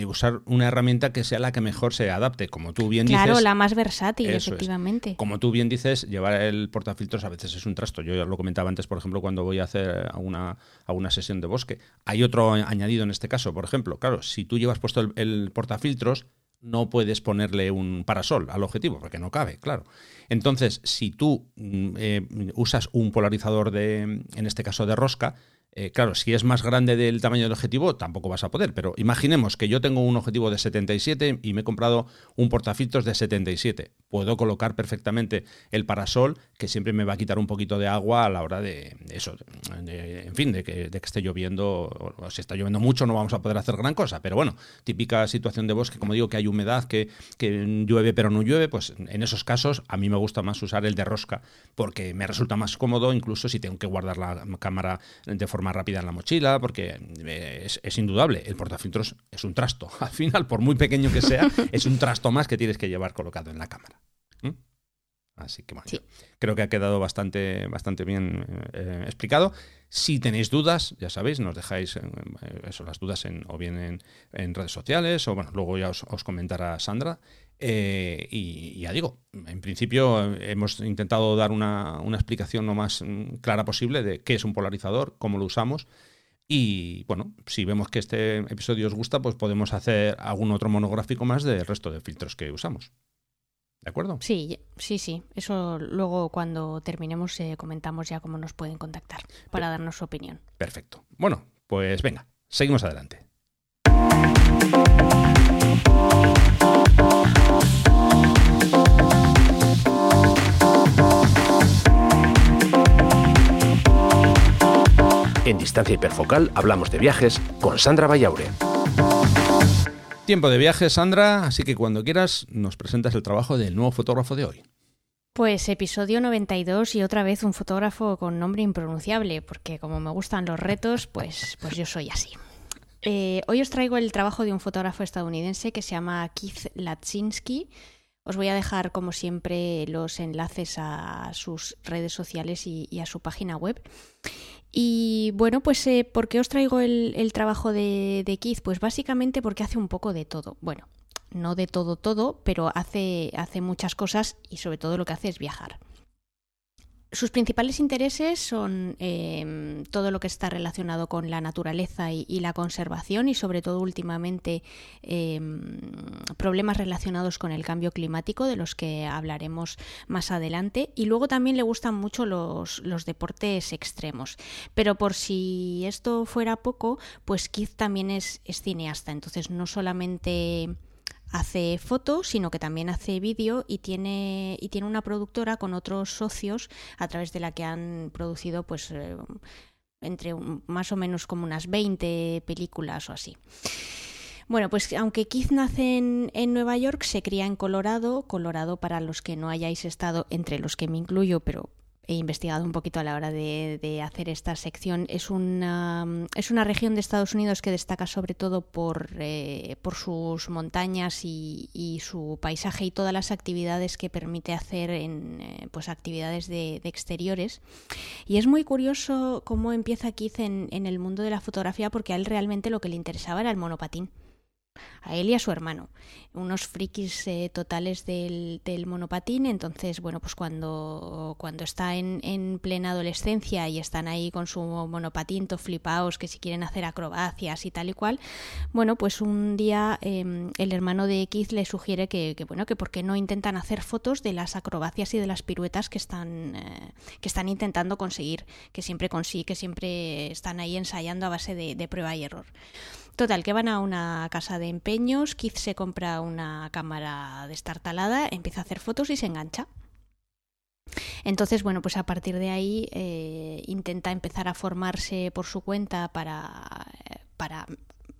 usar una herramienta que sea la que mejor se adapte, como tú bien dices. Claro, la más versátil, efectivamente. Como tú bien dices, llevar el portafiltros a veces es un trasto. Yo ya lo comentaba antes, por ejemplo, cuando voy a hacer una, una sesión de bosque. Hay otro añadido en este caso, por ejemplo. Claro, si tú llevas puesto el, el portafiltros, no puedes ponerle un parasol al objetivo, porque no cabe, claro. Entonces, si tú mm, eh, usas un polarizador de, en este caso de rosca, eh, claro, si es más grande del tamaño del objetivo, tampoco vas a poder, pero imaginemos que yo tengo un objetivo de 77 y me he comprado un portafiltros de 77. Puedo colocar perfectamente el parasol, que siempre me va a quitar un poquito de agua a la hora de, eso, en fin, de que, esté lloviendo, o si está lloviendo mucho no vamos a poder hacer gran cosa, pero bueno, típica situación de bosque, como digo, que hay humedad, que, que llueve pero no llueve, pues en esos casos a mí me gusta más usar el de rosca, porque me resulta más cómodo, incluso si tengo que guardar la cámara de forma más rápida en la mochila, porque eh, es, indudable, el portafiltros es un trasto. Al final, por muy pequeño que sea, es un trasto más que tienes que llevar colocado en la cámara. ¿Mm? Así que bueno, creo que ha quedado bastante, bastante bien eh, explicado. Si tenéis dudas, ya sabéis, nos dejáis eh, eso, las dudas en, o bien en, redes sociales, o bueno, luego ya os, os comentará Sandra. Eh, y, ya digo, en principio hemos intentado dar una, explicación lo más mm, clara posible de qué es un polarizador, cómo lo usamos. Y bueno, si vemos que este episodio os gusta, pues podemos hacer algún otro monográfico más del resto de filtros que usamos. ¿De acuerdo? Sí, sí, sí. Eso luego cuando terminemos eh, comentamos ya cómo nos pueden contactar para darnos su opinión. Perfecto. Bueno, pues venga, seguimos adelante. En Distancia Hiperfocal hablamos de viajes con Sandra Vallaure. Tiempo de viajes, Sandra, así que cuando quieras nos presentas el trabajo del nuevo fotógrafo de hoy. Pues episodio 92 y otra vez un fotógrafo con nombre impronunciable, porque como me gustan los retos, pues, pues yo soy así. Eh, hoy os traigo el trabajo de un fotógrafo estadounidense que se llama Keith Latzinski. Os voy a dejar, como siempre, los enlaces a sus redes sociales y, a su página web. Y bueno, pues eh, ¿por qué os traigo el, trabajo de, de, Keith? Pues básicamente porque hace un poco de todo. Bueno, no de todo todo, pero hace, hace muchas cosas y sobre todo lo que hace es viajar. Sus principales intereses son em, todo lo que está relacionado con la naturaleza y, la conservación y sobre todo últimamente em, problemas relacionados con el cambio climático de los que hablaremos más adelante. Y luego también le gustan mucho los, deportes extremos. Pero por si esto fuera poco pues Keith también es cineasta. Entonces no solamente hace fotos, sino que también hace vídeo y tiene, y tiene una productora con otros socios a través de la que han producido pues eh, entre más o menos como unas 20 películas o así. Bueno, pues aunque Keith nace en, en, Nueva York, se cría en Colorado. Colorado, para los que no hayáis estado, entre los que me incluyo, pero he investigado un poquito a la hora de, hacer esta sección. Es una, es una región de Estados Unidos que destaca sobre todo por, eh, por sus montañas y, su paisaje y todas las actividades que permite hacer en eh, pues actividades de, exteriores. Y es muy curioso cómo empieza Keith en, en el mundo de la fotografía porque a él realmente lo que le interesaba era el monopatín a él y a su hermano, unos frikis eh, totales del, monopatín, entonces, bueno, pues cuando, cuando está en, en, plena adolescencia y están ahí con su monopatín, to flipaos, que si quieren hacer acrobacias y tal y cual, bueno, pues un día em, el hermano de Keith le sugiere que, bueno, que por qué no intentan hacer fotos de las acrobacias y de las piruetas que están, eh, que están intentando conseguir, que siempre consigue, que siempre están ahí ensayando a base de prueba y error. Total, que van a una casa de empeños, Keith se compra una cámara destartalada, empieza a hacer fotos y se engancha. Entonces, bueno, pues a partir de ahí eh, intenta empezar a formarse por su cuenta para, para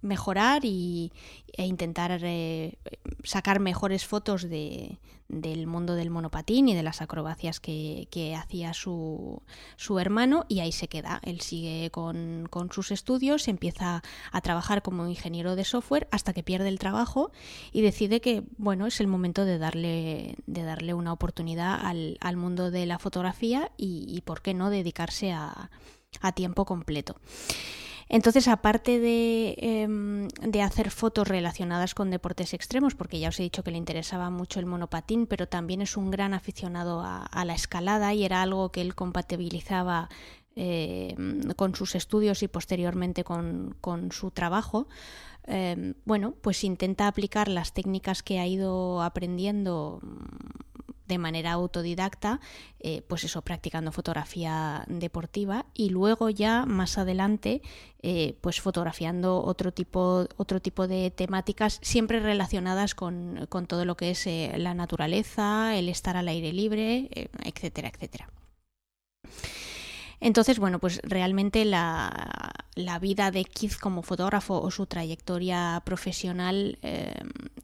mejorar y, e intentar eh, sacar mejores fotos de, del mundo del monopatín y de las acrobacias que, hacía su, su, hermano y ahí se queda. Él sigue con, con, sus estudios, empieza a trabajar como ingeniero de software hasta que pierde el trabajo y decide que bueno es el momento de darle, de darle una oportunidad al, al mundo de la fotografía y, y por qué no dedicarse a, a tiempo completo. Entonces, aparte em, de, hacer fotos relacionadas con deportes extremos, porque ya os he dicho que le interesaba mucho el monopatín, pero también es un gran aficionado a, la escalada y era algo que él compatibilizaba em, con sus estudios y posteriormente con, su trabajo. Em, bueno, pues intenta aplicar las técnicas que ha ido aprendiendo de manera autodidacta, eh, pues eso, practicando fotografía deportiva y luego ya más adelante, eh, pues fotografiando otro tipo, otro tipo de temáticas siempre relacionadas con, con todo lo que es eh, la naturaleza, el estar al aire libre, etcétera, etcétera. Entonces, bueno, pues realmente la, vida de Keith como fotógrafo o su trayectoria profesional eh,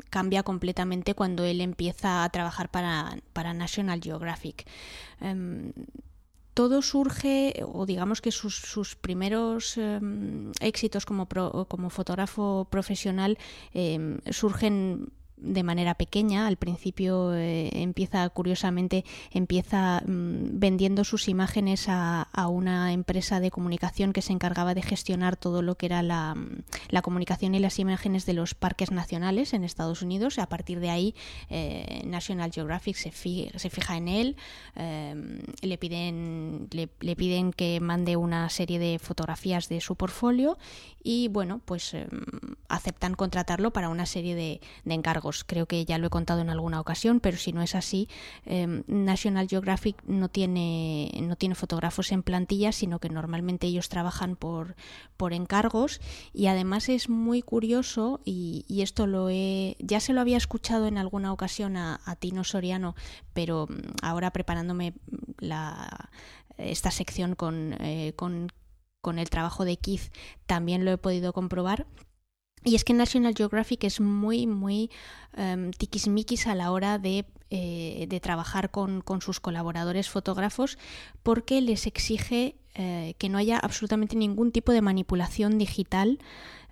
cambia completamente cuando él empieza a trabajar para, National Geographic. Em, todo surge, o digamos que sus, primeros em, éxitos como, como fotógrafo profesional em, surgen de manera pequeña. Al principio eh, empieza, curiosamente, empieza mm, vendiendo sus imágenes a, una empresa de comunicación que se encargaba de gestionar todo lo que era la, mm, la comunicación y las imágenes de los parques nacionales en Estados Unidos. A partir de ahí, eh, National Geographic se, se, fija en él, em, le, piden, le, piden que mande una serie de fotografías de su portfolio y, bueno, pues aceptan contratarlo para una serie de encargos Creo que ya lo he contado en alguna ocasión, pero si no es así, em, National Geographic no tiene, no tiene fotógrafos en plantilla, sino que normalmente ellos trabajan por, por encargos. Y además es muy curioso y, esto lo he, ya se lo había escuchado en alguna ocasión a, Tino Soriano, pero mm, ahora preparándome la, esta sección con, eh, con, con el trabajo de Keith también lo he podido comprobar y es que National Geographic es muy, muy um, tiquismiquis a la hora de, eh, de trabajar con, con, sus colaboradores fotógrafos porque les exige eh, que no haya absolutamente ningún tipo de manipulación digital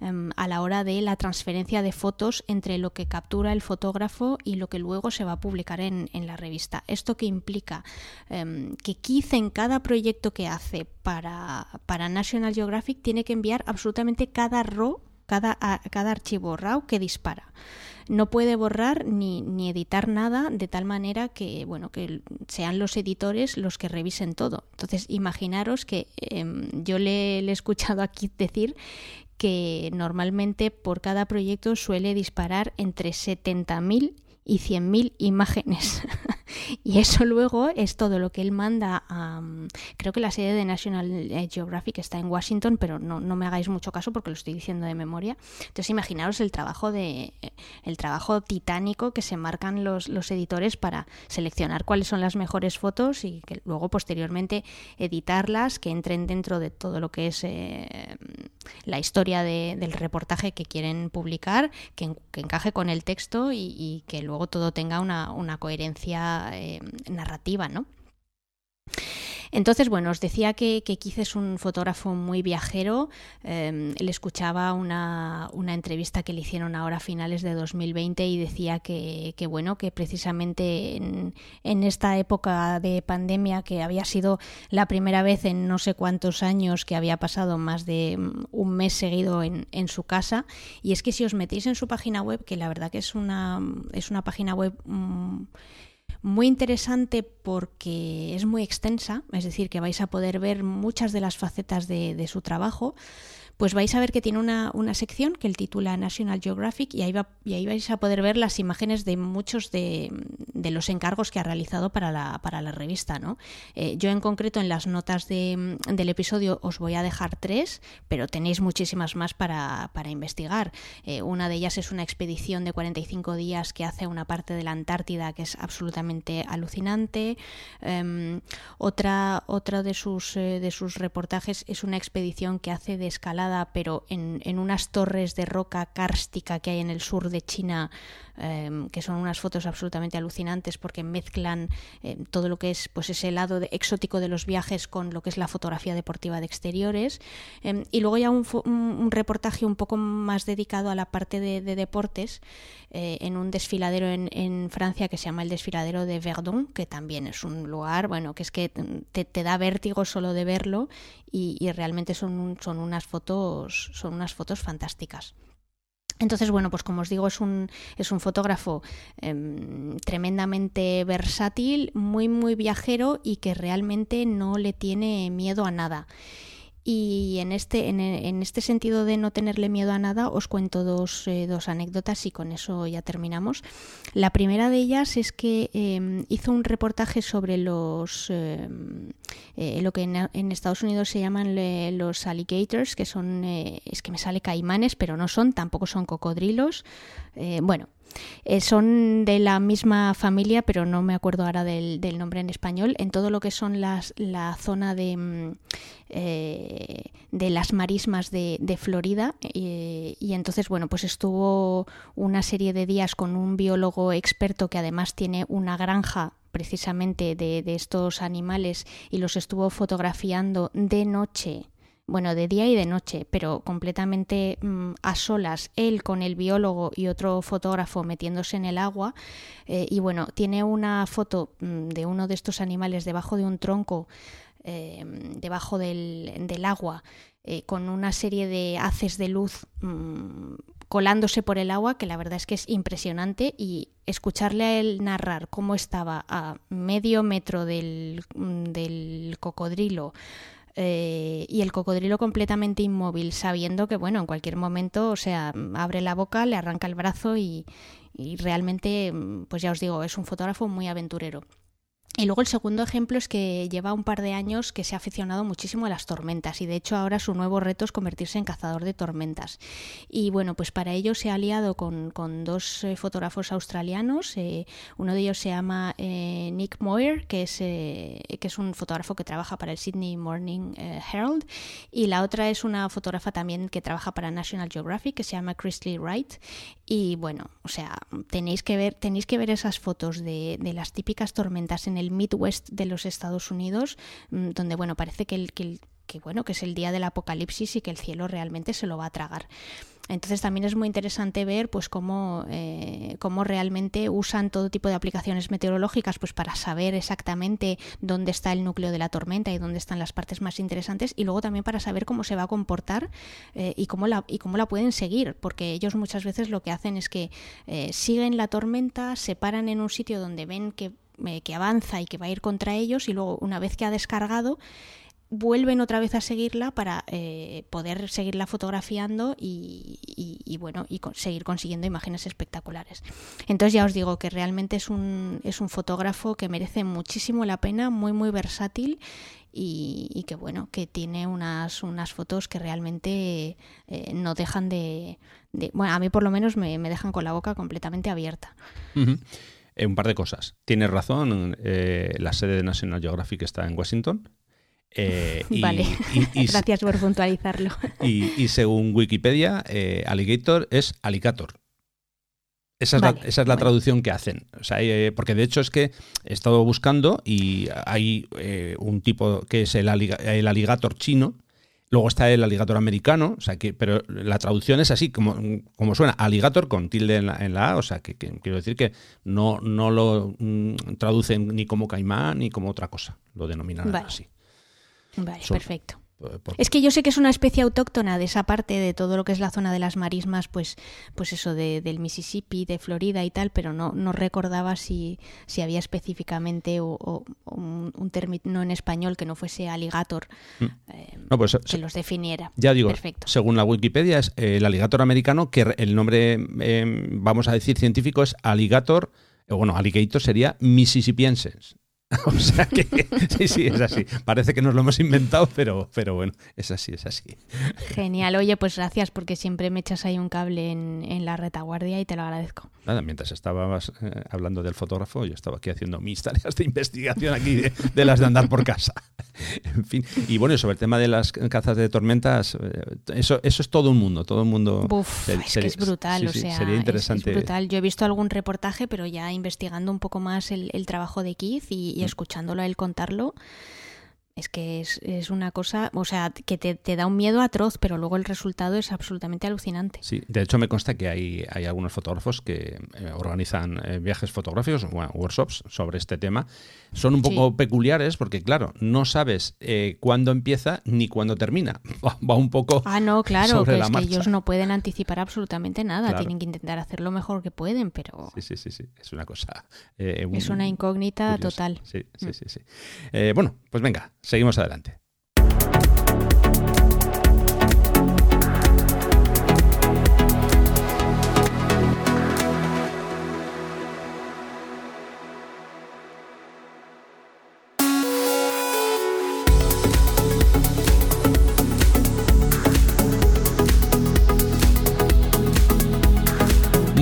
em, a la hora de la transferencia de fotos entre lo que captura el fotógrafo y lo que luego se va a publicar en, en la revista. Esto que implica em, que quizá en cada proyecto que hace para, para National Geographic tiene que enviar absolutamente cada RAW cada, cada archivo RAW que dispara. No puede borrar ni, ni, editar nada de tal manera que, bueno, que sean los editores los que revisen todo. Entonces, imaginaros que em, yo le, le, he escuchado aquí decir que normalmente por cada proyecto suele disparar entre 70.000 y 100.000 imágenes. y eso luego es todo lo que él manda a... Creo que la sede de National Geographic está en Washington, pero no, no, me hagáis mucho caso porque lo estoy diciendo de memoria. Entonces imaginaros el trabajo de el trabajo titánico que se marcan los, los editores para seleccionar cuáles son las mejores fotos y que luego posteriormente editarlas, que entren dentro de todo lo que es eh, la historia del reportaje que quieren publicar, que, encaje con el texto y, y que luego luego todo tenga una, una coherencia eh, narrativa, ¿no? Entonces, bueno, os decía que, que es un fotógrafo muy viajero. Eh, le escuchaba una, una, entrevista que le hicieron ahora a finales de 2020 y decía que, que bueno, que precisamente en, esta época de pandemia, que había sido la primera vez en no sé cuántos años que había pasado más de un mes seguido en, su casa. Y es que si os metéis en su página web, que la verdad que es una, es una página web... Mmm, muy interesante porque es muy extensa, es decir, que vais a poder ver muchas de las facetas de, su trabajo, pues vais a ver que tiene una, sección que el titula National Geographic y ahí, va, y ahí vais a poder ver las imágenes de muchos de, los encargos que ha realizado para la, para la revista. ¿no? Eh, yo en concreto en las notas del episodio os voy a dejar tres, pero tenéis muchísimas más para, investigar. Eh, una de ellas es una expedición de 45 días que hace una parte de la Antártida que es absolutamente alucinante. Em, otra, otra de, sus, eh, de sus reportajes es una expedición que hace de escalada, pero en, en unas torres de roca kárstica que hay en el sur de China, em, que son unas fotos absolutamente alucinantes porque mezclan em, todo lo que es pues ese lado exótico de los viajes con lo que es la fotografía deportiva de exteriores. Em, y luego ya un, reportaje un poco más dedicado a la parte de, deportes eh, en un desfiladero en, Francia que se llama el desfiladero de Verdun, que también es un lugar, bueno, que es que te, da vértigo solo de verlo y, realmente son, son, unas fotos, son unas fotos fantásticas. Entonces, bueno, pues como os digo, es un, es un fotógrafo em, tremendamente versátil, muy, muy viajero y que realmente no le tiene miedo a nada. Y en este, en, en, este sentido de no tenerle miedo a nada, os cuento dos, eh, dos, anécdotas y con eso ya terminamos. La primera de ellas es que em, hizo un reportaje sobre los em, eh, lo que en, Estados Unidos se llaman los alligators, que son, eh, es que me sale caimanes, pero no son, tampoco son cocodrilos. bueno, eh, son de la misma familia, pero no me acuerdo ahora del, nombre en español, en todo lo que son las, la zona de, mm, eh, de las marismas de, Florida. Eh, y entonces, bueno, pues estuvo una serie de días con un biólogo experto que además tiene una granja precisamente de, de estos animales y los estuvo fotografiando de noche bueno, de día y de noche, pero completamente mm, a solas, él con el biólogo y otro fotógrafo metiéndose en el agua. Eh, y bueno, tiene una foto mm, de uno de estos animales debajo de un tronco, em, debajo del, agua, eh, con una serie de haces de luz mm, colándose por el agua, que la verdad es que es impresionante, y escucharle a él narrar cómo estaba a medio metro del, del cocodrilo, eh, y el cocodrilo completamente inmóvil, sabiendo que, bueno, en cualquier momento, o sea, abre la boca, le arranca el brazo y, y realmente, pues ya os digo, es un fotógrafo muy aventurero. Y luego el segundo ejemplo es que lleva un par de años que se ha aficionado muchísimo a las tormentas y de hecho ahora su nuevo reto es convertirse en cazador de tormentas. Y bueno, pues para ello se ha aliado con, dos eh, fotógrafos australianos. Eh, uno de ellos se llama eh, Nick Moyer, que es, que es un fotógrafo que trabaja para el Sydney Morning Herald. Y la otra es una fotógrafa también que trabaja para National Geographic, que se llama Chrisley Wright. Y bueno, o sea, tenéis que ver, tenéis que ver esas fotos de, de las típicas tormentas en el Midwest de los Estados Unidos, mm, donde bueno, parece que el, que, bueno, que es el día del apocalipsis y que el cielo realmente se lo va a tragar. Entonces también es muy interesante ver pues cómo, eh, cómo, realmente usan todo tipo de aplicaciones meteorológicas pues para saber exactamente dónde está el núcleo de la tormenta y dónde están las partes más interesantes y luego también para saber cómo se va a comportar eh, y, cómo la, y cómo la pueden seguir porque ellos muchas veces lo que hacen es que eh, siguen la tormenta, se paran en un sitio donde ven que que avanza y que va a ir contra ellos y luego una vez que ha descargado vuelven otra vez a seguirla para eh, poder seguirla fotografiando y, bueno y seguir consiguiendo imágenes espectaculares entonces ya os digo que realmente es un, es un fotógrafo que merece muchísimo la pena muy muy versátil y, que bueno que tiene unas unas fotos que realmente eh, no dejan de, bueno a mí por lo menos me, dejan con la boca completamente abierta eh, un par de cosas. Tienes razón, la sede de National Geographic está en Washington. Eh, vale, gracias por puntualizarlo. Y, según Wikipedia, alligator es alligator. Esa es, la, esa es la traducción que hacen. O sea, porque de hecho es que he estado buscando y hay un tipo que es el, el alligator chino, Luego está el alligator americano, o sea que, pero la traducción es así, como, como suena, alligator con tilde en la, A, o sea que, quiero decir que no, no lo mm, traducen ni como caimán ni como otra cosa, lo denominan así. Vale, perfecto. Es que yo sé que es una especie autóctona de esa parte, de todo lo que es la zona de las marismas, pues, pues eso de, del Mississippi, de Florida y tal, pero no, no recordaba si, si había específicamente o, un, término en español que no fuese alligator mm. eh, pues, que los definiera. Ya digo, según la Wikipedia es el alligator americano, que el nombre, em, vamos a decir, científico es alligator, bueno, alligator sería mississippienses. o sea que sí, sí, es así. Parece que nos lo hemos inventado, pero, pero bueno, es así, es así. Genial. Oye, pues gracias porque siempre me echas ahí un cable en, la retaguardia y te lo agradezco. Nada, mientras estabas eh, hablando del fotógrafo, yo estaba aquí haciendo mis tareas de investigación aquí de, las de andar por casa. en fin. Y bueno, sobre el tema de las cazas de tormentas, eh, eso, eso es todo un mundo, todo un mundo. Uf, es que es brutal, o sea, sería interesante. Es, brutal. Yo he visto algún reportaje, pero ya investigando un poco más el, trabajo de Keith y, y escuchándolo a él contarlo, es que es, una cosa, o sea, que te, da un miedo atroz, pero luego el resultado es absolutamente alucinante. Sí, de hecho me consta que hay, hay algunos fotógrafos que eh, organizan eh, viajes fotográficos, bueno, workshops sobre este tema. Son un poco peculiares porque, claro, no sabes eh, cuándo empieza ni cuándo termina. Va, un poco. Ah, no, claro, que es que ellos no pueden anticipar absolutamente nada. Tienen que intentar hacer lo mejor que pueden, pero. Sí, sí, sí, sí. Es una cosa. es una incógnita total. Sí, sí, mm. sí. sí. bueno, pues venga, Seguimos adelante.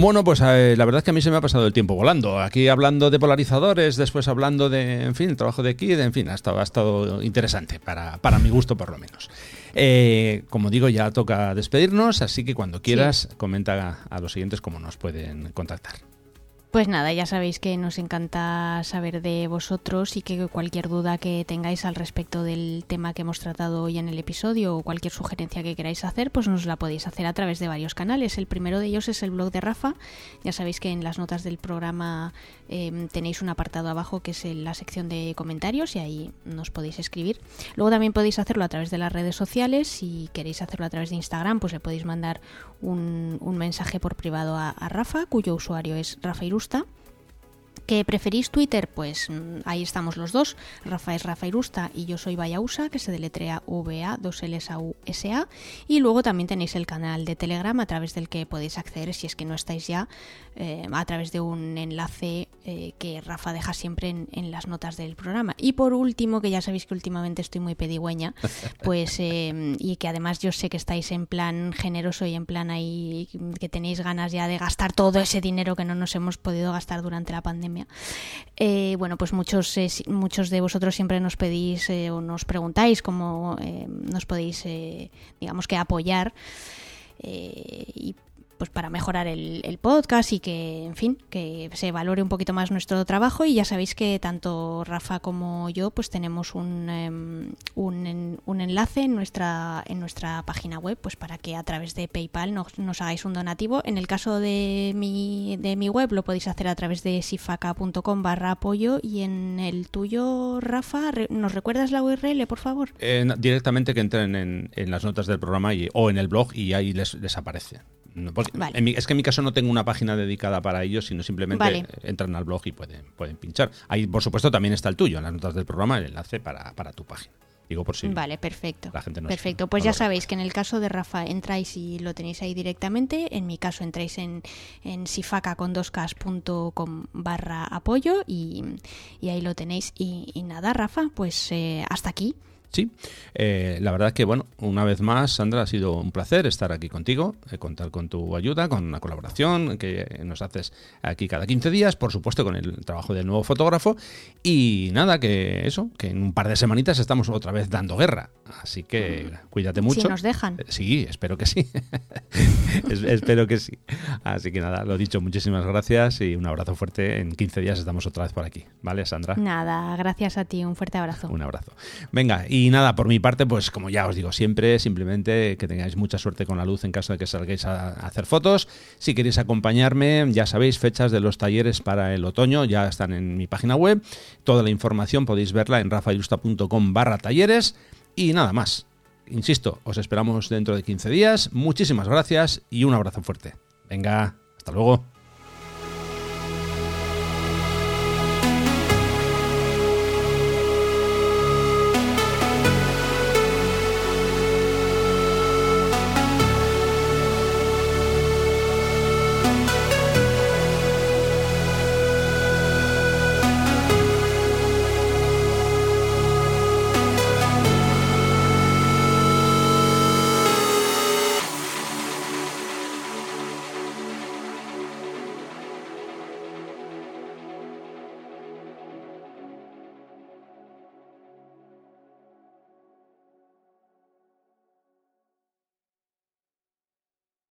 Bueno, pues eh, la verdad es que a mí se me ha pasado el tiempo volando. Aquí hablando de polarizadores, después hablando de, en fin, el trabajo de Kid, en fin, ha estado, ha estado interesante, para, para mi gusto por lo menos. Eh, como digo, ya toca despedirnos, así que cuando quieras, comenta a los siguientes cómo nos pueden contactar. Pues nada, ya sabéis que nos encanta saber de vosotros y que cualquier duda que tengáis al respecto del tema que hemos tratado hoy en el episodio o cualquier sugerencia que queráis hacer, pues nos la podéis hacer a través de varios canales. El primero de ellos es el blog de Rafa. Ya sabéis que en las notas del programa em, tenéis un apartado abajo que es la sección de comentarios y ahí nos podéis escribir. Luego también podéis hacerlo a través de las redes sociales. Si queréis hacerlo a través de Instagram, pues le podéis mandar un, mensaje por privado a, a Rafa, cuyo usuario es Rafa Irusta ¿Que preferís Twitter? Pues mm, ahí estamos los dos. Rafa es Rafa Irusta y yo soy Vayausa, que se deletrea VA, 2 L A U S A. Y luego también tenéis el canal de Telegram a través del que podéis acceder si es que no estáis ya, eh, a través de un enlace eh, que Rafa deja siempre en, las notas del programa. Y por último, que ya sabéis que últimamente estoy muy pedigüeña, pues eh, y que además yo sé que estáis en plan generoso y en plan ahí que tenéis ganas ya de gastar todo ese dinero que no nos hemos podido gastar durante la pandemia eh, bueno, pues muchos, eh, muchos de vosotros siempre nos pedís eh, o nos preguntáis cómo nos podéis, digamos que apoyar. y pues para mejorar el, podcast y que, en fin, que se valore un poquito más nuestro trabajo. Y ya sabéis que tanto Rafa como yo, pues tenemos un, em, un, enlace en nuestra, en nuestra página web, pues para que a través de PayPal nos, nos, hagáis un donativo. En el caso de mi, de mi web lo podéis hacer a través de sifaca.com barra apoyo y en el tuyo, Rafa, ¿nos recuerdas la URL, por favor? directamente que entren en, las notas del programa y, o en el blog y ahí les aparece es que en mi caso no tengo una página dedicada para ellos, sino simplemente entran al blog y pueden, pueden pinchar. Ahí, por supuesto, también está el tuyo, en las notas del programa, el enlace para, tu página. Digo por si vale, perfecto. perfecto. Pues ya sabéis que en el caso de Rafa entráis y lo tenéis ahí directamente. En mi caso entráis en, en sifacacondoscas.com barra apoyo y, ahí lo tenéis. Y, nada, Rafa, pues eh, hasta aquí. Sí, eh, la verdad que, bueno, una vez más, Sandra, ha sido un placer estar aquí contigo, eh, contar con tu ayuda, con una colaboración que nos haces aquí cada 15 días, por supuesto, con el trabajo del nuevo fotógrafo. Y nada, que eso, que en un par de semanitas estamos otra vez dando guerra. Así que mm. cuídate mucho. Si nos dejan. Eh, sí, espero que sí. espero que sí. Así que nada, lo dicho, muchísimas gracias y un abrazo fuerte. En 15 días estamos otra vez por aquí. ¿Vale, Sandra? Nada, gracias a ti. Un fuerte abrazo. Un abrazo. Venga, y y nada, por mi parte, pues como ya os digo siempre, simplemente que tengáis mucha suerte con la luz en caso de que salgáis a, hacer fotos. Si queréis acompañarme, ya sabéis, fechas de los talleres para el otoño ya están en mi página web. Toda la información podéis verla en rafailusta.com barra talleres. Y nada más. insisto, os esperamos dentro de 15 días. Muchísimas gracias y un abrazo fuerte. Venga, hasta luego.